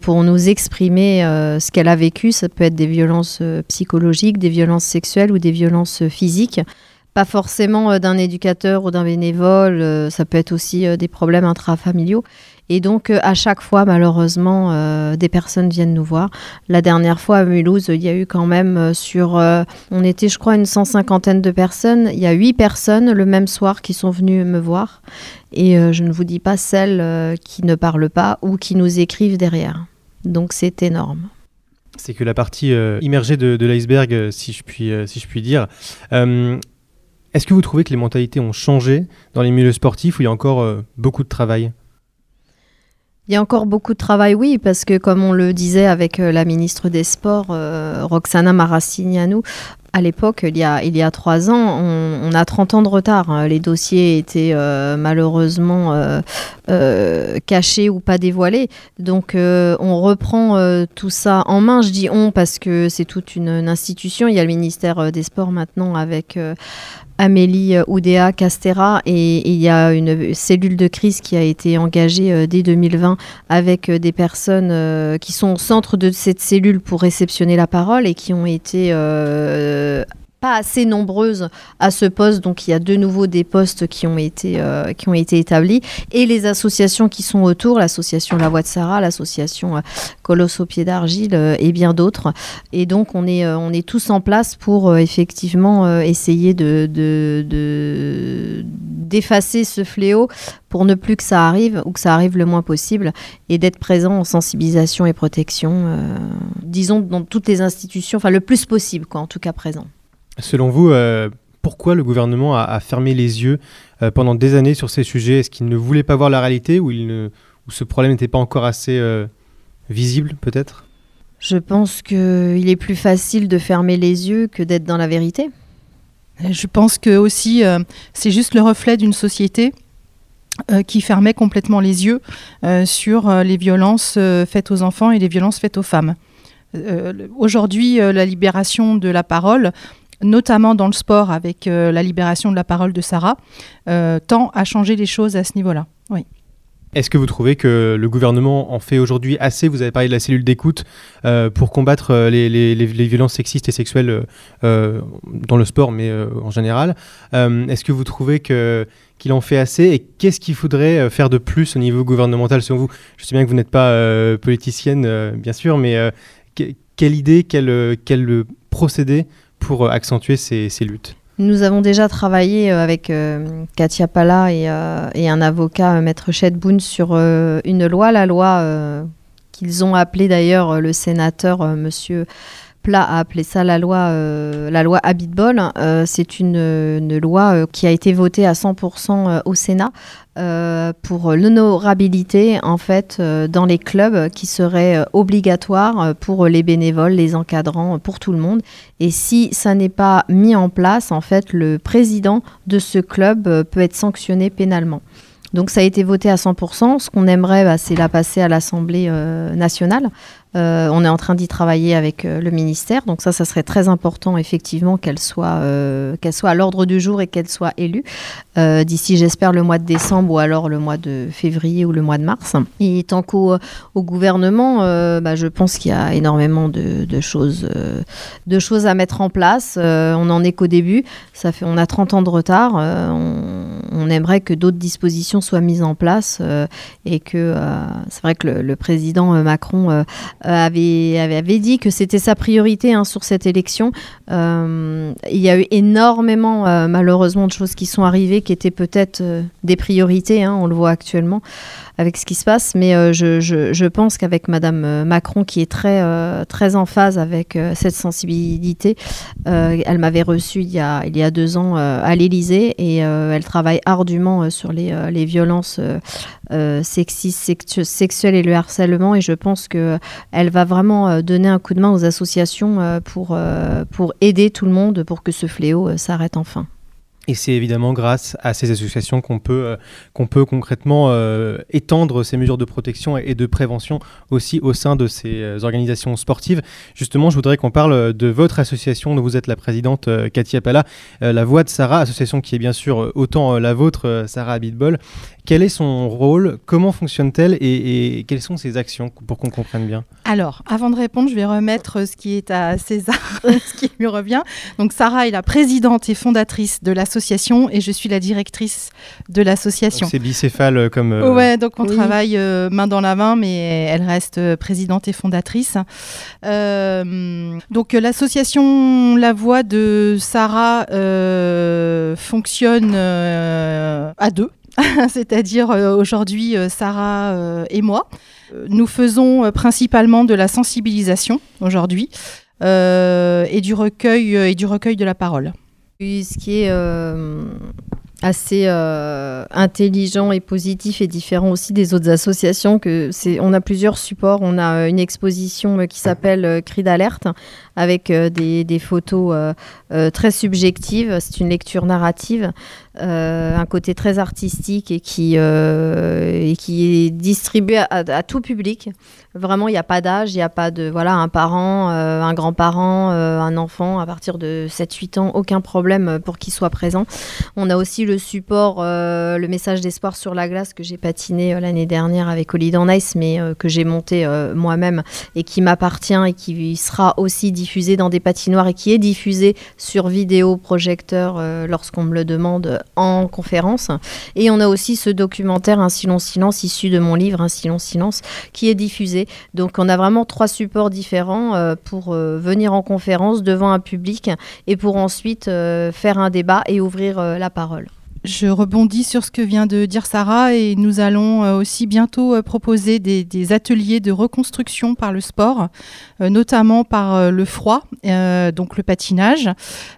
pour nous exprimer ce qu'elle a vécu. Ça peut être des violences psychologiques, des violences sexuelles ou des violences physiques. pas forcément d'un éducateur ou d'un bénévole, ça peut être aussi des problèmes intrafamiliaux. Et donc, euh, à chaque fois, malheureusement, euh, des personnes viennent nous voir. La dernière fois à Mulhouse, il y a eu quand même euh, sur. on était, je crois, une cent cinquantaine de personnes. Il y a huit personnes le même soir qui sont venues me voir. Et je ne vous dis pas celles qui ne parlent pas ou qui nous écrivent derrière. Donc, c'est énorme. C'est que la partie immergée de, l'iceberg, si, je puis, si je puis dire. Est-ce que vous trouvez que les mentalités ont changé dans les milieux sportifs ou il y a encore beaucoup de travail? Il y a encore beaucoup de travail, oui, parce que comme on le disait avec euh, la ministre des Sports, euh, Roxana Maracignano, à l'époque, il, y a- il y a trois ans, on, on a 30 ans de retard. hein. Les dossiers étaient euh, malheureusement euh, euh, cachés ou pas dévoilés. Donc euh, on reprend tout ça en main. Je dis on parce que c'est toute une, une institution. Il y a le ministère des Sports maintenant avec Amélie euh, Oudéa Castera et, il y a une cellule de crise qui a été engagée euh, dès 2020 avec euh, des personnes qui sont au centre de cette cellule pour réceptionner la parole et qui ont été pas assez nombreuses à ce poste, donc il y a de nouveau des postes qui ont été, euh, qui ont été établis, et les associations qui sont autour, l'association La Voix de Sarah, l'association euh, Colosse au pied d'argile euh, et bien d'autres. Et donc on est, on est tous en place pour effectivement essayer de, de- de- d'effacer ce fléau pour ne plus que ça arrive ou que ça arrive le moins possible et d'être présent en sensibilisation et protection, disons dans toutes les institutions, enfin le plus possible quoi, en tout cas présent. Selon vous, euh, pourquoi le gouvernement a, a fermé les yeux euh, pendant des années sur ces sujets? Est-ce qu'il ne voulait pas voir la réalité ou, il ne, ou ce problème n'était pas encore assez euh, visible peut-être? Je pense qu'il est plus facile de fermer les yeux que d'être dans la vérité. Je pense que aussi euh, c'est juste le reflet d'une société euh, qui fermait complètement les yeux euh, sur euh, les violences euh, faites aux enfants et les violences faites aux femmes. Euh, Aujourd'hui, euh, la libération de la parole, notamment dans le sport avec euh, la libération de la parole de Sarah, euh, tend à changer les choses à ce niveau-là. Oui. Est-ce que vous trouvez que le gouvernement en fait aujourd'hui assez? Vous avez parlé de la cellule d'écoute euh, pour combattre les, violences sexistes et sexuelles dans le sport, mais en général. Est-ce que vous trouvez qu'il en fait assez? Et qu'est-ce qu'il faudrait faire de plus au niveau gouvernemental? Selon vous Je sais bien que vous n'êtes pas politicienne, bien sûr, mais que- quelle idée, quel, procédé pour euh, accentuer ces, luttes. Nous avons déjà travaillé euh, avec euh, Katia Pala et, un avocat, Maître Boone, sur une loi, la loi qu'ils ont appelée d'ailleurs le sénateur Monsieur A appelé ça la loi, euh, la loi Habitbol. Euh, C'est une, loi euh, qui a été votée à 100% euh, au Sénat pour l'honorabilité en fait dans les clubs qui serait obligatoire pour les bénévoles, les encadrants, pour tout le monde. Et si ça n'est pas mis en place, en fait, le président de ce club peut être sanctionné pénalement. Donc ça a été voté à 100%. Ce qu'on aimerait, bah, c'est la passer à l'Assemblée nationale. Euh, on est en train d'y travailler avec euh, le ministère. Donc ça, ça serait très important, effectivement, qu'elle soit, euh, qu'elle soit à l'ordre du jour et qu'elle soit élue d'ici, j'espère, le mois de décembre ou alors le mois de février ou le mois de mars. Et tant qu'au au gouvernement, bah, je pense qu'il y a énormément de, choses, de choses à mettre en place. On n'en est qu'au début. Ça fait, on a 30 ans de retard. On, aimerait que d'autres dispositions soient mises en place et que c'est vrai que le, président Macron avait, avait, avait dit que c'était sa priorité hein, sur cette élection. Euh, il y a eu énormément, euh, malheureusement, de choses qui sont arrivées qui étaient peut-être euh, des priorités. hein, on le voit actuellement avec ce qui se passe, mais euh, je, pense qu'avec Madame euh, Macron, qui est très, euh, très en phase avec cette sensibilité, elle m'avait reçue il y a, il y a deux ans à l'Élysée et elle travaille ardument sur les, les violences sexistes, sexu- sexuelles et le harcèlement. Et je pense que elle va vraiment donner un coup de main aux associations pour, pour aider tout le monde pour que ce fléau s'arrête enfin. Et c'est évidemment grâce à ces associations qu'on peut, euh, qu'on peut concrètement euh, étendre ces mesures de protection et de prévention aussi au sein de ces euh, organisations sportives. Justement, je voudrais qu'on parle de votre association dont vous êtes la présidente, Katia Pala, La Voix de Sarah, association qui est bien sûr autant la vôtre, Sarah Abitbol. Quel est son rôle? Comment fonctionne-t-elle? Et, quelles sont ses actions pour qu'on comprenne bien? Alors, avant de répondre, je vais remettre ce qui est à César, [LAUGHS] ce qui lui revient. Donc, Sarah est la présidente et fondatrice de l'association et je suis la directrice de l'association. C'est bicéphale euh, comme. Euh, ouais, donc on travaille euh, main dans la main, mais elle reste présidente et fondatrice. donc, l'association La Voix de Sarah fonctionne à deux. [LAUGHS] c'est-à-dire euh, aujourd'hui euh, Sarah euh, et moi. Nous faisons principalement de la sensibilisation aujourd'hui et du recueil et du recueil de la parole. Ce qui est assez intelligent et positif et différent aussi des autres associations on a plusieurs supports. On a une exposition qui s'appelle Cri d'alerte avec des, des, photos très subjectives c'est une lecture narrative euh, un côté très artistique et qui, euh, est distribué à, tout public. Vraiment, il n'y a pas d'âge, il n'y a pas de voilà un parent, euh, un grand-parent, un enfant à partir de 7-8 ans, aucun problème pour qu'il soit présent. On a aussi le support, le message d'espoir sur la glace que j'ai patiné l'année dernière avec Oli Nice, mais que j'ai monté moi-même et qui m'appartient et qui sera aussi diffusé dans des patinoires et qui est diffusé sur vidéo projecteur lorsqu'on me le demande en conférence. Et on a aussi ce documentaire Un silence silence issu de mon livre Un silence silence qui est diffusé. Donc on a vraiment trois supports différents euh, pour euh, venir en conférence devant un public et pour ensuite euh, faire un débat et ouvrir la parole. Je rebondis sur ce que vient de dire Sarah et nous allons euh, aussi bientôt euh, proposer des, ateliers de reconstruction par le sport, euh, notamment par le froid, donc le patinage,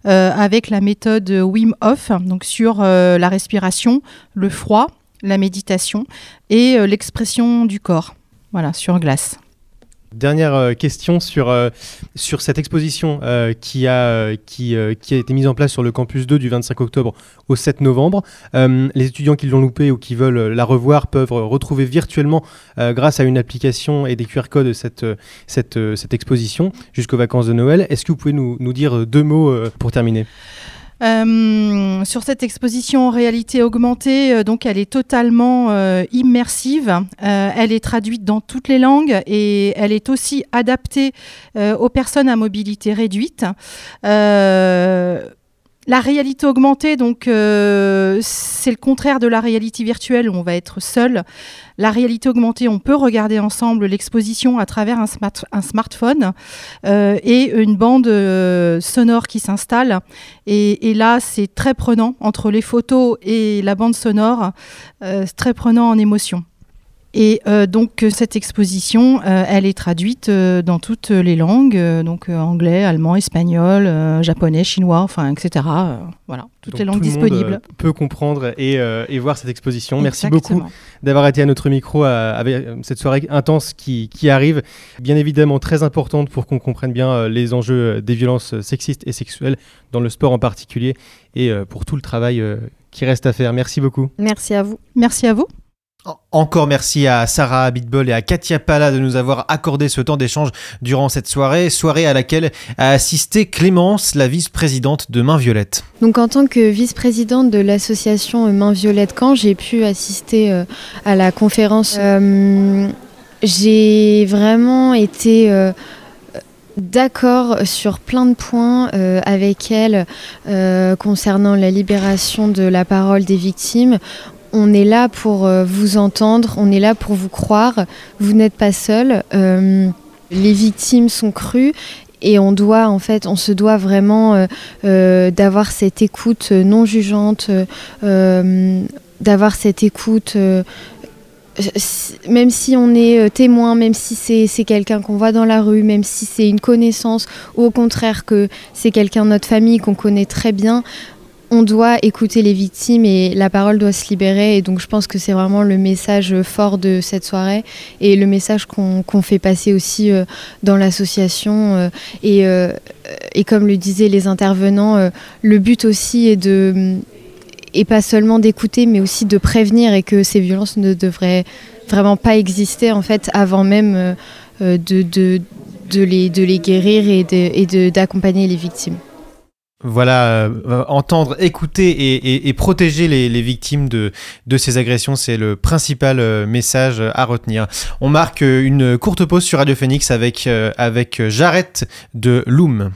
avec la méthode Wim Hof, donc sur la respiration, le froid, la méditation et l'expression du corps, voilà, sur glace. Dernière euh, question sur, euh, sur cette exposition euh, qui, a, qui, a été mise en place sur le campus 2 du 25 octobre au 7 novembre. les étudiants qui l'ont loupé ou qui veulent la revoir peuvent retrouver virtuellement, grâce à une application et des QR codes, cette, cette, cette exposition jusqu'aux vacances de Noël. Est-ce que vous pouvez nous, nous dire deux mots pour terminer? Euh, sur cette exposition en réalité augmentée, euh, donc elle est totalement euh, immersive. elle est traduite dans toutes les langues et elle est aussi adaptée aux personnes à mobilité réduite. La réalité augmentée, donc, euh, c'est le contraire de la réalité virtuelle où on va être seul. La réalité augmentée, on peut regarder ensemble l'exposition à travers un, smartphone euh, et une bande euh, sonore qui s'installe. Et, là, c'est très prenant entre les photos et la bande sonore, très prenant en émotion. Et euh, donc euh, cette exposition, euh, elle est traduite dans toutes les langues, donc anglais, allemand, espagnol, japonais, chinois, enfin, etc. voilà, toutes les langues disponibles. Monde, peut comprendre et, et, voir cette exposition. Merci beaucoup d'avoir été à notre micro avec cette soirée intense qui, qui, arrive, bien évidemment très importante pour qu'on comprenne bien les enjeux des violences sexistes et sexuelles dans le sport en particulier et pour tout le travail qui reste à faire. Merci beaucoup. Merci à vous. Merci à vous. Encore merci à Sarah Abitbol et à Katia Pala de nous avoir accordé ce temps d'échange durant cette soirée, soirée à laquelle a assisté Clémence, la vice-présidente de Main Violette. Donc en tant que vice-présidente de l'association Main Violette quand j'ai pu assister euh, à la conférence, euh, j'ai vraiment été euh, d'accord sur plein de points avec elle concernant la libération de la parole des victimes on est là pour euh, vous entendre, on est là pour vous croire, vous n'êtes pas seul. Euh, les victimes sont crues et on doit en fait, on se doit vraiment euh, d'avoir cette écoute non jugeante, d'avoir cette écoute. même si on est témoin, même si c'est quelqu'un qu'on voit dans la rue, même si c'est une connaissance, ou au contraire que c'est quelqu'un de notre famille qu'on connaît très bien, on doit écouter les victimes et la parole doit se libérer. Et donc je pense que c'est vraiment le message fort de cette soirée et le message qu'on fait passer aussi euh, dans l'association. Euh, et, euh, et, comme le disaient les intervenants, le but aussi est de et pas seulement d'écouter, mais aussi de prévenir et que ces violences ne devraient vraiment pas exister en fait avant même de, les, guérir et d'accompagner les victimes. Voilà, euh, entendre, écouter et, protéger les, victimes de, ces agressions, c'est le principal euh, message à retenir. On marque une courte pause sur Radio Phoenix avec, euh, avec Jarrett de Loom.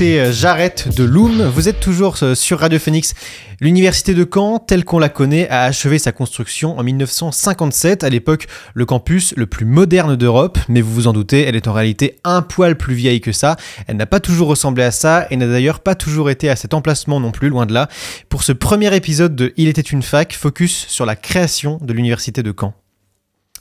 C'était Jarrett de Loom. Vous êtes toujours euh, sur Radio Phoenix. L'université de Caen, telle qu'on la connaît, a achevé sa construction en 1957. À l'époque, le campus le plus moderne d'Europe. Mais vous vous en doutez, elle est en réalité un poil plus vieille que ça. Elle n'a pas toujours ressemblé à ça et n'a d'ailleurs pas toujours été à cet emplacement non plus, loin de là. Pour ce premier épisode de Il était une fac, focus sur la création de l'université de Caen.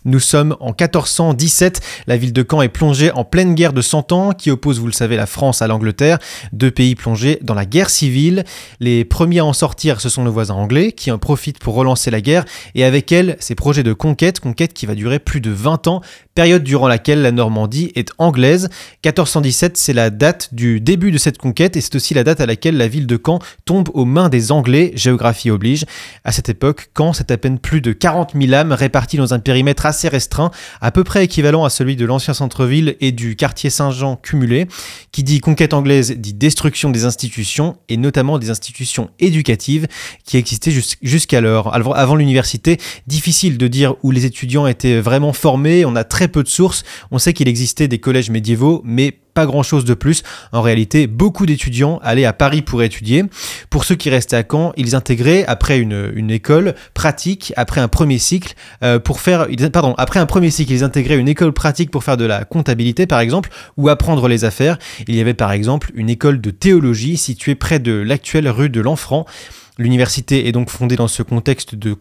Nous sommes en 1417, la ville de Caen est plongée en pleine guerre de 100 ans qui oppose, vous le savez, la France à l'Angleterre, deux pays plongés dans la guerre civile. Les premiers à en sortir, ce sont nos voisins anglais qui en profitent pour relancer la guerre et avec elle, ces projets de conquête, conquête qui va durer plus de 20 ans, période durant laquelle la Normandie est anglaise. 1417, c'est la date du début de cette conquête et c'est aussi la date à laquelle la ville de Caen tombe aux mains des Anglais, géographie oblige. À cette époque, Caen, c'est à peine plus de 40 000 âmes réparties dans un périmètre assez restreint, à peu près équivalent à celui de l'ancien centre-ville et du quartier Saint-Jean cumulé. Qui dit conquête anglaise dit destruction des institutions, et notamment des institutions éducatives qui existaient jusqu'alors. Avant l'université, difficile de dire où les étudiants étaient vraiment formés, on a très peu de sources, on sait qu'il existait des collèges médiévaux, mais pas grand chose de plus. En réalité, beaucoup d'étudiants allaient à Paris pour étudier. Pour ceux qui restaient à Caen, ils intégraient après une, une école pratique, après un premier cycle, euh, pour faire, pardon, après un premier cycle, ils intégraient une école pratique pour faire de la comptabilité, par exemple, ou apprendre les affaires. Il y avait par exemple une école de théologie située près de l'actuelle rue de l'Enfant. L'université est donc fondée dans ce contexte de,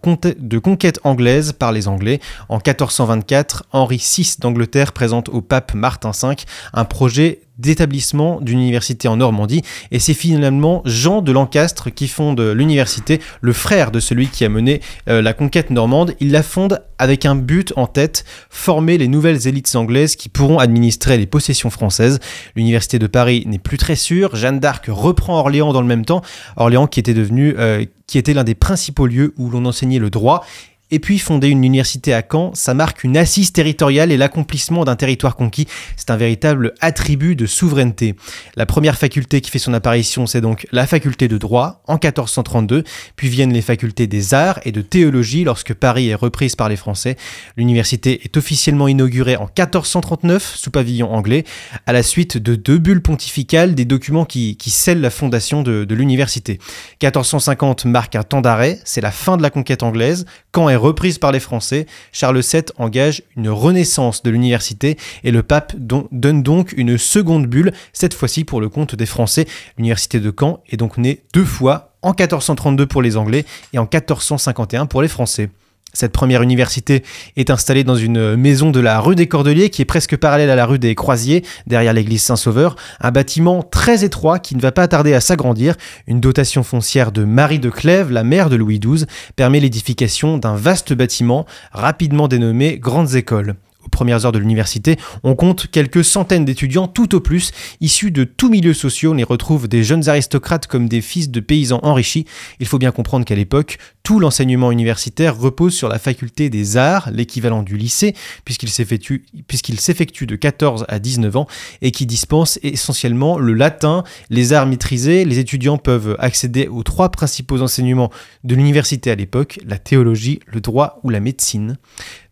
conquête anglaise par les Anglais. En 1424, Henri VI d'Angleterre présente au pape Martin V un projet d'établissement d'une université en Normandie. Et c'est finalement Jean de Lancastre qui fonde l'université, le frère de celui qui a mené euh, la conquête normande. Il la fonde avec un but en tête, former les nouvelles élites anglaises qui pourront administrer les possessions françaises. L'université de Paris n'est plus très sûre. Jeanne d'Arc reprend Orléans dans le même temps. Orléans qui était devenu, euh, qui était l'un des principaux lieux où l'on enseignait le droit et puis fonder une université à Caen, ça marque une assise territoriale et l'accomplissement d'un territoire conquis. C'est un véritable attribut de souveraineté. La première faculté qui fait son apparition, c'est donc la faculté de droit en 1432, puis viennent les facultés des arts et de théologie lorsque Paris est reprise par les Français. L'université est officiellement inaugurée en 1439 sous pavillon anglais, à la suite de deux bulles pontificales, des documents qui, scellent la fondation de, de l'université. 1450 marque un temps d'arrêt, c'est la fin de la conquête anglaise. Caen est reprise par les Français, Charles VII engage une renaissance de l'université et le pape donne donc une seconde bulle, cette fois-ci pour le compte des Français. L'université de Caen est donc née deux fois, en 1432 pour les Anglais et en 1451 pour les Français. Cette première université est installée dans une maison de la rue des Cordeliers qui est presque parallèle à la rue des Croisiers, derrière l'église Saint-Sauveur, un bâtiment très étroit qui ne va pas tarder à s'agrandir. Une dotation foncière de Marie de Clèves, la mère de Louis XII, permet l'édification d'un vaste bâtiment rapidement dénommé Grandes Écoles aux premières heures de l'université, on compte quelques centaines d'étudiants tout au plus, issus de tous milieux sociaux. On y retrouve des jeunes aristocrates comme des fils de paysans enrichis. Il faut bien comprendre qu'à l'époque, tout l'enseignement universitaire repose sur la faculté des arts, l'équivalent du lycée, puisqu'il s'effectue, de 14 à 19 ans et qui dispense essentiellement le latin, les arts maîtrisés. Les étudiants peuvent accéder aux trois principaux enseignements de l'université à l'époque, la théologie, le droit ou la médecine.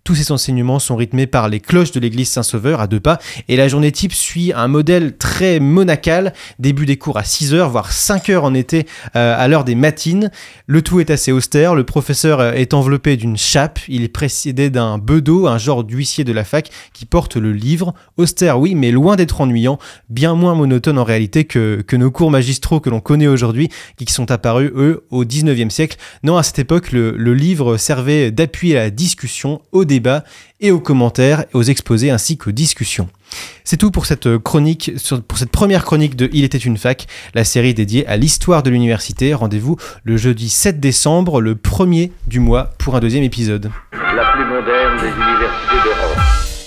Tous ces enseignements sont rythmés par les cloches de l'église Saint-Sauveur à deux pas et la journée type suit un modèle très monacal, début des cours à 6 heures, voire 5 heures en été euh, à l'heure des matines. Le tout est assez austère, le professeur euh, est enveloppé d'une chape, il est précédé d'un bedeau, un genre d'huissier de la fac qui porte le livre. Austère oui, mais loin d'être ennuyant, bien moins monotone en réalité que, que nos cours magistraux que l'on connaît aujourd'hui, qui sont apparus eux au 19e siècle. Non, à cette époque, le, le livre servait d'appui à la discussion, au début et aux commentaires, aux exposés ainsi qu'aux discussions. C'est tout pour cette chronique, pour cette première chronique de Il était une fac, la série dédiée à l'histoire de l'université. Rendez-vous le jeudi 7 décembre, le premier du mois, pour un deuxième épisode. La plus moderne.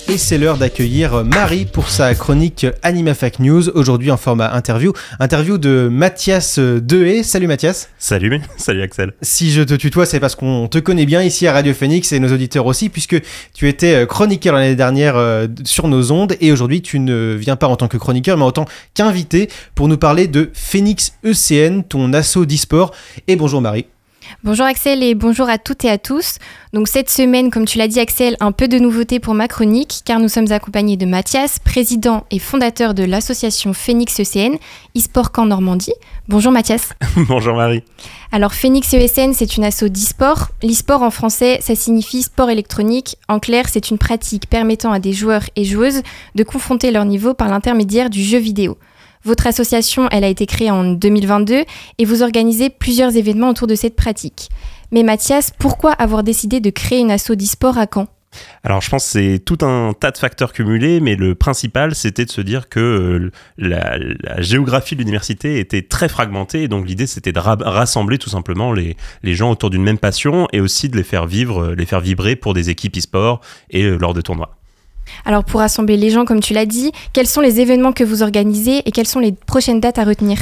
Et c'est l'heure d'accueillir Marie pour sa chronique Anima Fac News, aujourd'hui en format interview. Interview de Mathias Dehé. Salut Mathias. Salut, [LAUGHS] salut Axel. Si je te tutoie, c'est parce qu'on te connaît bien ici à Radio Phoenix et nos auditeurs aussi, puisque tu étais chroniqueur l'année dernière euh, sur nos ondes et aujourd'hui tu ne viens pas en tant que chroniqueur, mais en tant qu'invité pour nous parler de Phoenix ECN, ton assaut d'e-sport. Et bonjour Marie. Bonjour Axel et bonjour à toutes et à tous. Donc cette semaine, comme tu l'as dit Axel, un peu de nouveauté pour ma chronique car nous sommes accompagnés de Mathias, président et fondateur de l'association Phoenix ECN, e-sport Camp Normandie. Bonjour Mathias. [LAUGHS] bonjour Marie. Alors Phoenix ESN, c'est une asso d'e-sport. L'e-sport en français, ça signifie sport électronique. En clair, c'est une pratique permettant à des joueurs et joueuses de confronter leur niveau par l'intermédiaire du jeu vidéo. Votre association, elle a été créée en 2022 et vous organisez plusieurs événements autour de cette pratique. Mais Mathias, pourquoi avoir décidé de créer une asso d'e-sport à Caen? Alors je pense que c'est tout un tas de facteurs cumulés, mais le principal c'était de se dire que euh, la, géographie de l'université était très fragmentée, et donc l'idée c'était de ra rassembler tout simplement les, gens autour d'une même passion et aussi de les faire vivre, les faire vibrer pour des équipes e-sport et euh, lors de tournois. Alors pour rassembler les gens, comme tu l'as dit, quels sont les événements que vous organisez et quelles sont les prochaines dates à retenir?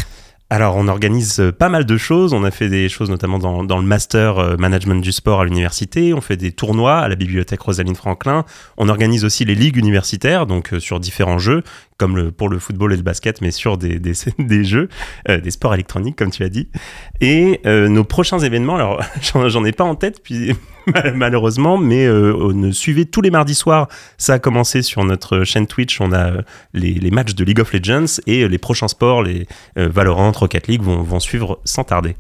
Alors, on organise pas mal de choses. On a fait des choses notamment dans, le master management du sport à l'université. On fait des tournois à la bibliothèque Rosaline Franklin. On organise aussi les ligues universitaires, donc sur différents jeux, comme pour le football et le basket, mais sur [LAUGHS] des, jeux, euh, des sports électroniques, comme tu as dit. Et euh, nos prochains événements, alors [LAUGHS] j'en ai pas en tête, puis [LAUGHS] malheureusement, mais euh, tous les mardis soirs. Ça a commencé sur notre chaîne Twitch. On a les, les matchs de League of Legends et les prochains sports, les Valorant, Rocket League, vont suivre sans tarder.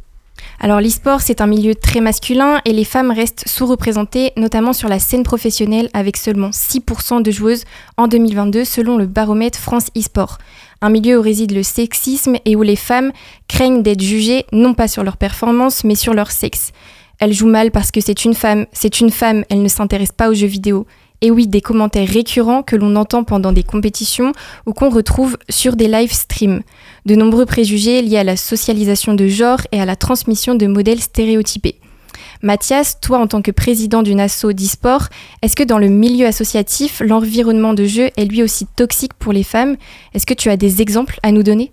Alors l'e-sport, c'est un milieu très masculin et les femmes restent sous-représentées, notamment sur la scène professionnelle, avec seulement 6% de joueuses en 2022 selon le baromètre France e-sport. Un milieu où réside le sexisme et où les femmes craignent d'être jugées non pas sur leur performance, mais sur leur sexe. Elle joue mal parce que c'est une femme, c'est une femme, elle ne s'intéresse pas aux jeux vidéo. Et oui, des commentaires récurrents que l'on entend pendant des compétitions ou qu'on retrouve sur des live streams. De nombreux préjugés liés à la socialisation de genre et à la transmission de modèles stéréotypés. Mathias, toi en tant que président d'une asso d'e-sport, est-ce que dans le milieu associatif, l'environnement de jeu est lui aussi toxique pour les femmes? Est-ce que tu as des exemples à nous donner?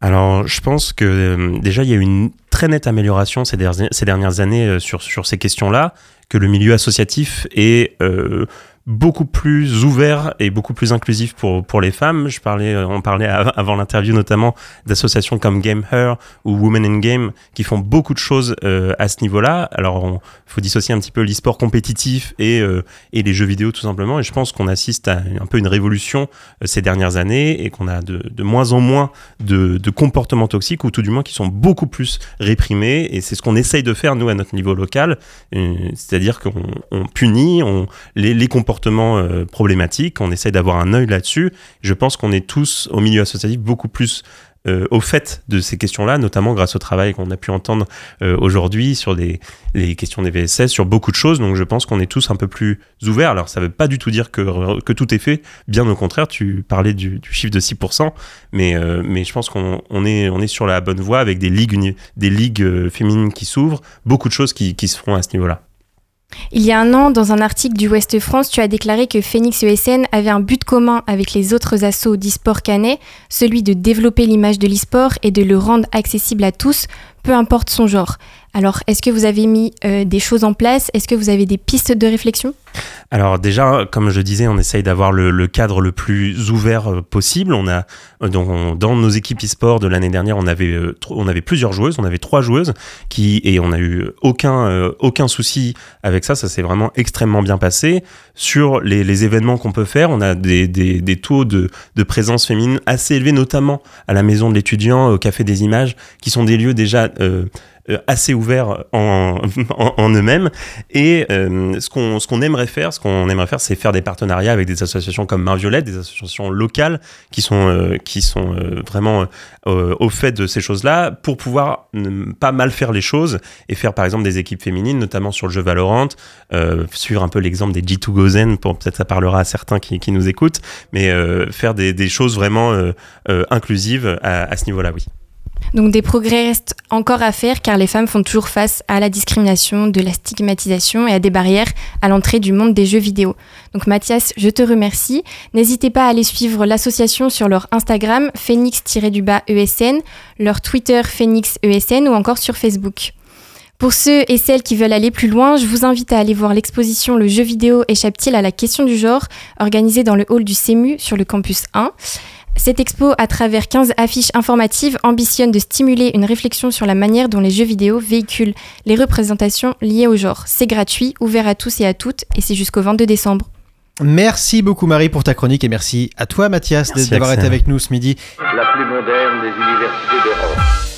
Alors, je pense que euh, déjà, il y a eu une très nette amélioration ces, dernières, années euh, sur, sur ces questions-là, que le milieu associatif est euh, beaucoup plus ouvert et beaucoup plus inclusif pour, pour les femmes. Je parlais, euh, on parlait avant l'interview notamment d'associations comme Game Her ou Women in Game qui font beaucoup de choses euh, à ce niveau-là. Alors, il faut dissocier un petit peu l'e-sport compétitif et, euh, et les jeux vidéo tout simplement. Et je pense qu'on assiste à un peu une révolution ces dernières années et qu'on a de, moins en moins de, de, comportements toxiques ou tout du moins qui sont beaucoup plus réprimés. Et c'est ce qu'on essaye de faire nous à notre niveau local. C'est-à-dire qu'on on punit on, les, les comportements comportements euh, on essaie d'avoir un œil là-dessus. Je pense qu'on est tous au milieu associatif beaucoup plus euh, au fait de ces questions-là, notamment grâce au travail qu'on a pu entendre euh, aujourd'hui sur les, questions des VSS, sur beaucoup de choses. Donc je pense qu'on est tous un peu plus ouverts. Alors ça ne veut pas du tout dire que, tout est fait, bien au contraire, tu parlais du, chiffre de 6%, mais, euh, mais je pense qu'on on est, sur la bonne voie avec des ligues, des ligues féminines qui s'ouvrent, beaucoup de choses qui se feront à ce niveau-là. Il y a un an, dans un article du Ouest France, tu as déclaré que Phoenix ESN avait un but commun avec les autres assos d'e-sport celui de développer l'image de l'e-sport et de le rendre accessible à tous, peu importe son genre. Alors, est-ce que vous avez mis euh, des choses en place? Est-ce que vous avez des pistes de réflexion? Alors déjà, comme je disais, on essaye d'avoir le, cadre le plus ouvert euh, possible. On a euh, dans, nos équipes e-sport de l'année dernière, on avait euh, on avait plusieurs joueuses, on avait trois joueuses qui et on a eu aucun aucun souci avec ça. Ça s'est vraiment extrêmement bien passé. Sur les, événements qu'on peut faire, on a des, des, taux de, de présence féminine assez élevés, notamment à la maison de l'étudiant, au café des images, qui sont des lieux déjà assez ouverts [LAUGHS] en, en, eux-mêmes. Et ce qu'on ce qu'on aimerait faire, ce qu'on aimerait faire, c'est faire des partenariats avec des associations comme Marviolette, des associations locales qui sont euh, qui sont euh, vraiment euh, au fait de ces choses-là, pour pouvoir pas mal faire les choses et faire par exemple des équipes féminines, notamment sur le jeu Valorant, suivre un peu l'exemple des G2 Gozen, peut-être ça parlera à certains qui, nous écoutent, mais faire des, choses vraiment inclusives à, à ce niveau-là, oui. Donc des progrès restent encore à faire car les femmes font toujours face à la discrimination, de la stigmatisation et à des barrières à l'entrée du monde des jeux vidéo. Donc Mathias, je te remercie. N'hésitez pas à aller suivre l'association sur leur Instagram phoenix-ESN, leur Twitter phoenix-ESN ou encore sur Facebook. Pour ceux et celles qui veulent aller plus loin, je vous invite à aller voir l'exposition Le jeu vidéo échappe-t-il à la question du genre, organisée dans le hall du CEMU sur le campus 1. Cette expo, à travers 15 affiches informatives, ambitionne de stimuler une réflexion sur la manière dont les jeux vidéo véhiculent les représentations liées au genre. C'est gratuit, ouvert à tous et à toutes, et c'est jusqu'au 22 décembre. Merci beaucoup Marie pour ta chronique et merci à toi Mathias d'avoir été avec nous ce midi. La plus moderne des universités d'Europe.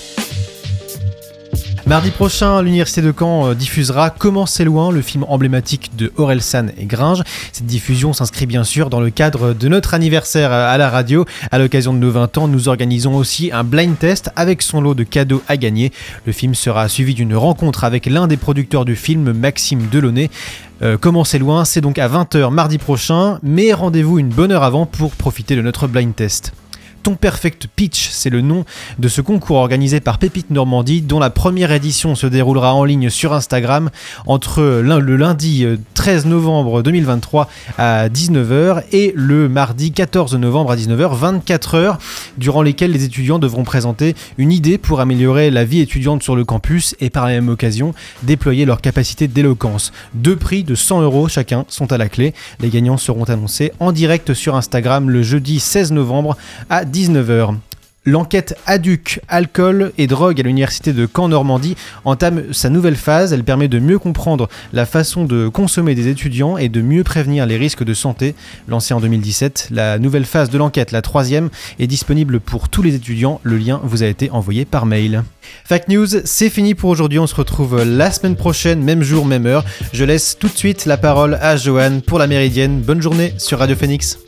Mardi prochain, l'Université de Caen euh, diffusera Comment c'est loin, le film emblématique de Orelsan et Gringe. Cette diffusion s'inscrit bien sûr dans le cadre de notre anniversaire à la radio. À l'occasion de nos 20 ans, nous organisons aussi un blind test avec son lot de cadeaux à gagner. Le film sera suivi d'une rencontre avec l'un des producteurs du film, Maxime Delaunay. Euh, Comment c'est loin, c'est donc à 20h mardi prochain, mais rendez-vous une bonne heure avant pour profiter de notre blind test. Ton Perfect Pitch, c'est le nom de ce concours organisé par Pépite Normandie, dont la première édition se déroulera en ligne sur Instagram entre le lundi euh, 13 novembre 2023 à 19h et le mardi 14 novembre à 19h, 24 heures, durant lesquelles les étudiants devront présenter une idée pour améliorer la vie étudiante sur le campus et par la même occasion déployer leur capacité d'éloquence. Deux prix de 100 euros chacun sont à la clé. Les gagnants seront annoncés en direct sur Instagram le jeudi 16 novembre à 19h. L'enquête ADUC, alcool et drogue à l'université de Caen-Normandie entame sa nouvelle phase. Elle permet de mieux comprendre la façon de consommer des étudiants et de mieux prévenir les risques de santé. Lancée en 2017, la nouvelle phase de l'enquête, la troisième, est disponible pour tous les étudiants. Le lien vous a été envoyé par mail. Fact News, c'est fini pour aujourd'hui. On se retrouve la semaine prochaine, même jour, même heure. Je laisse tout de suite la parole à Johan pour la Méridienne. Bonne journée sur Radio Phoenix.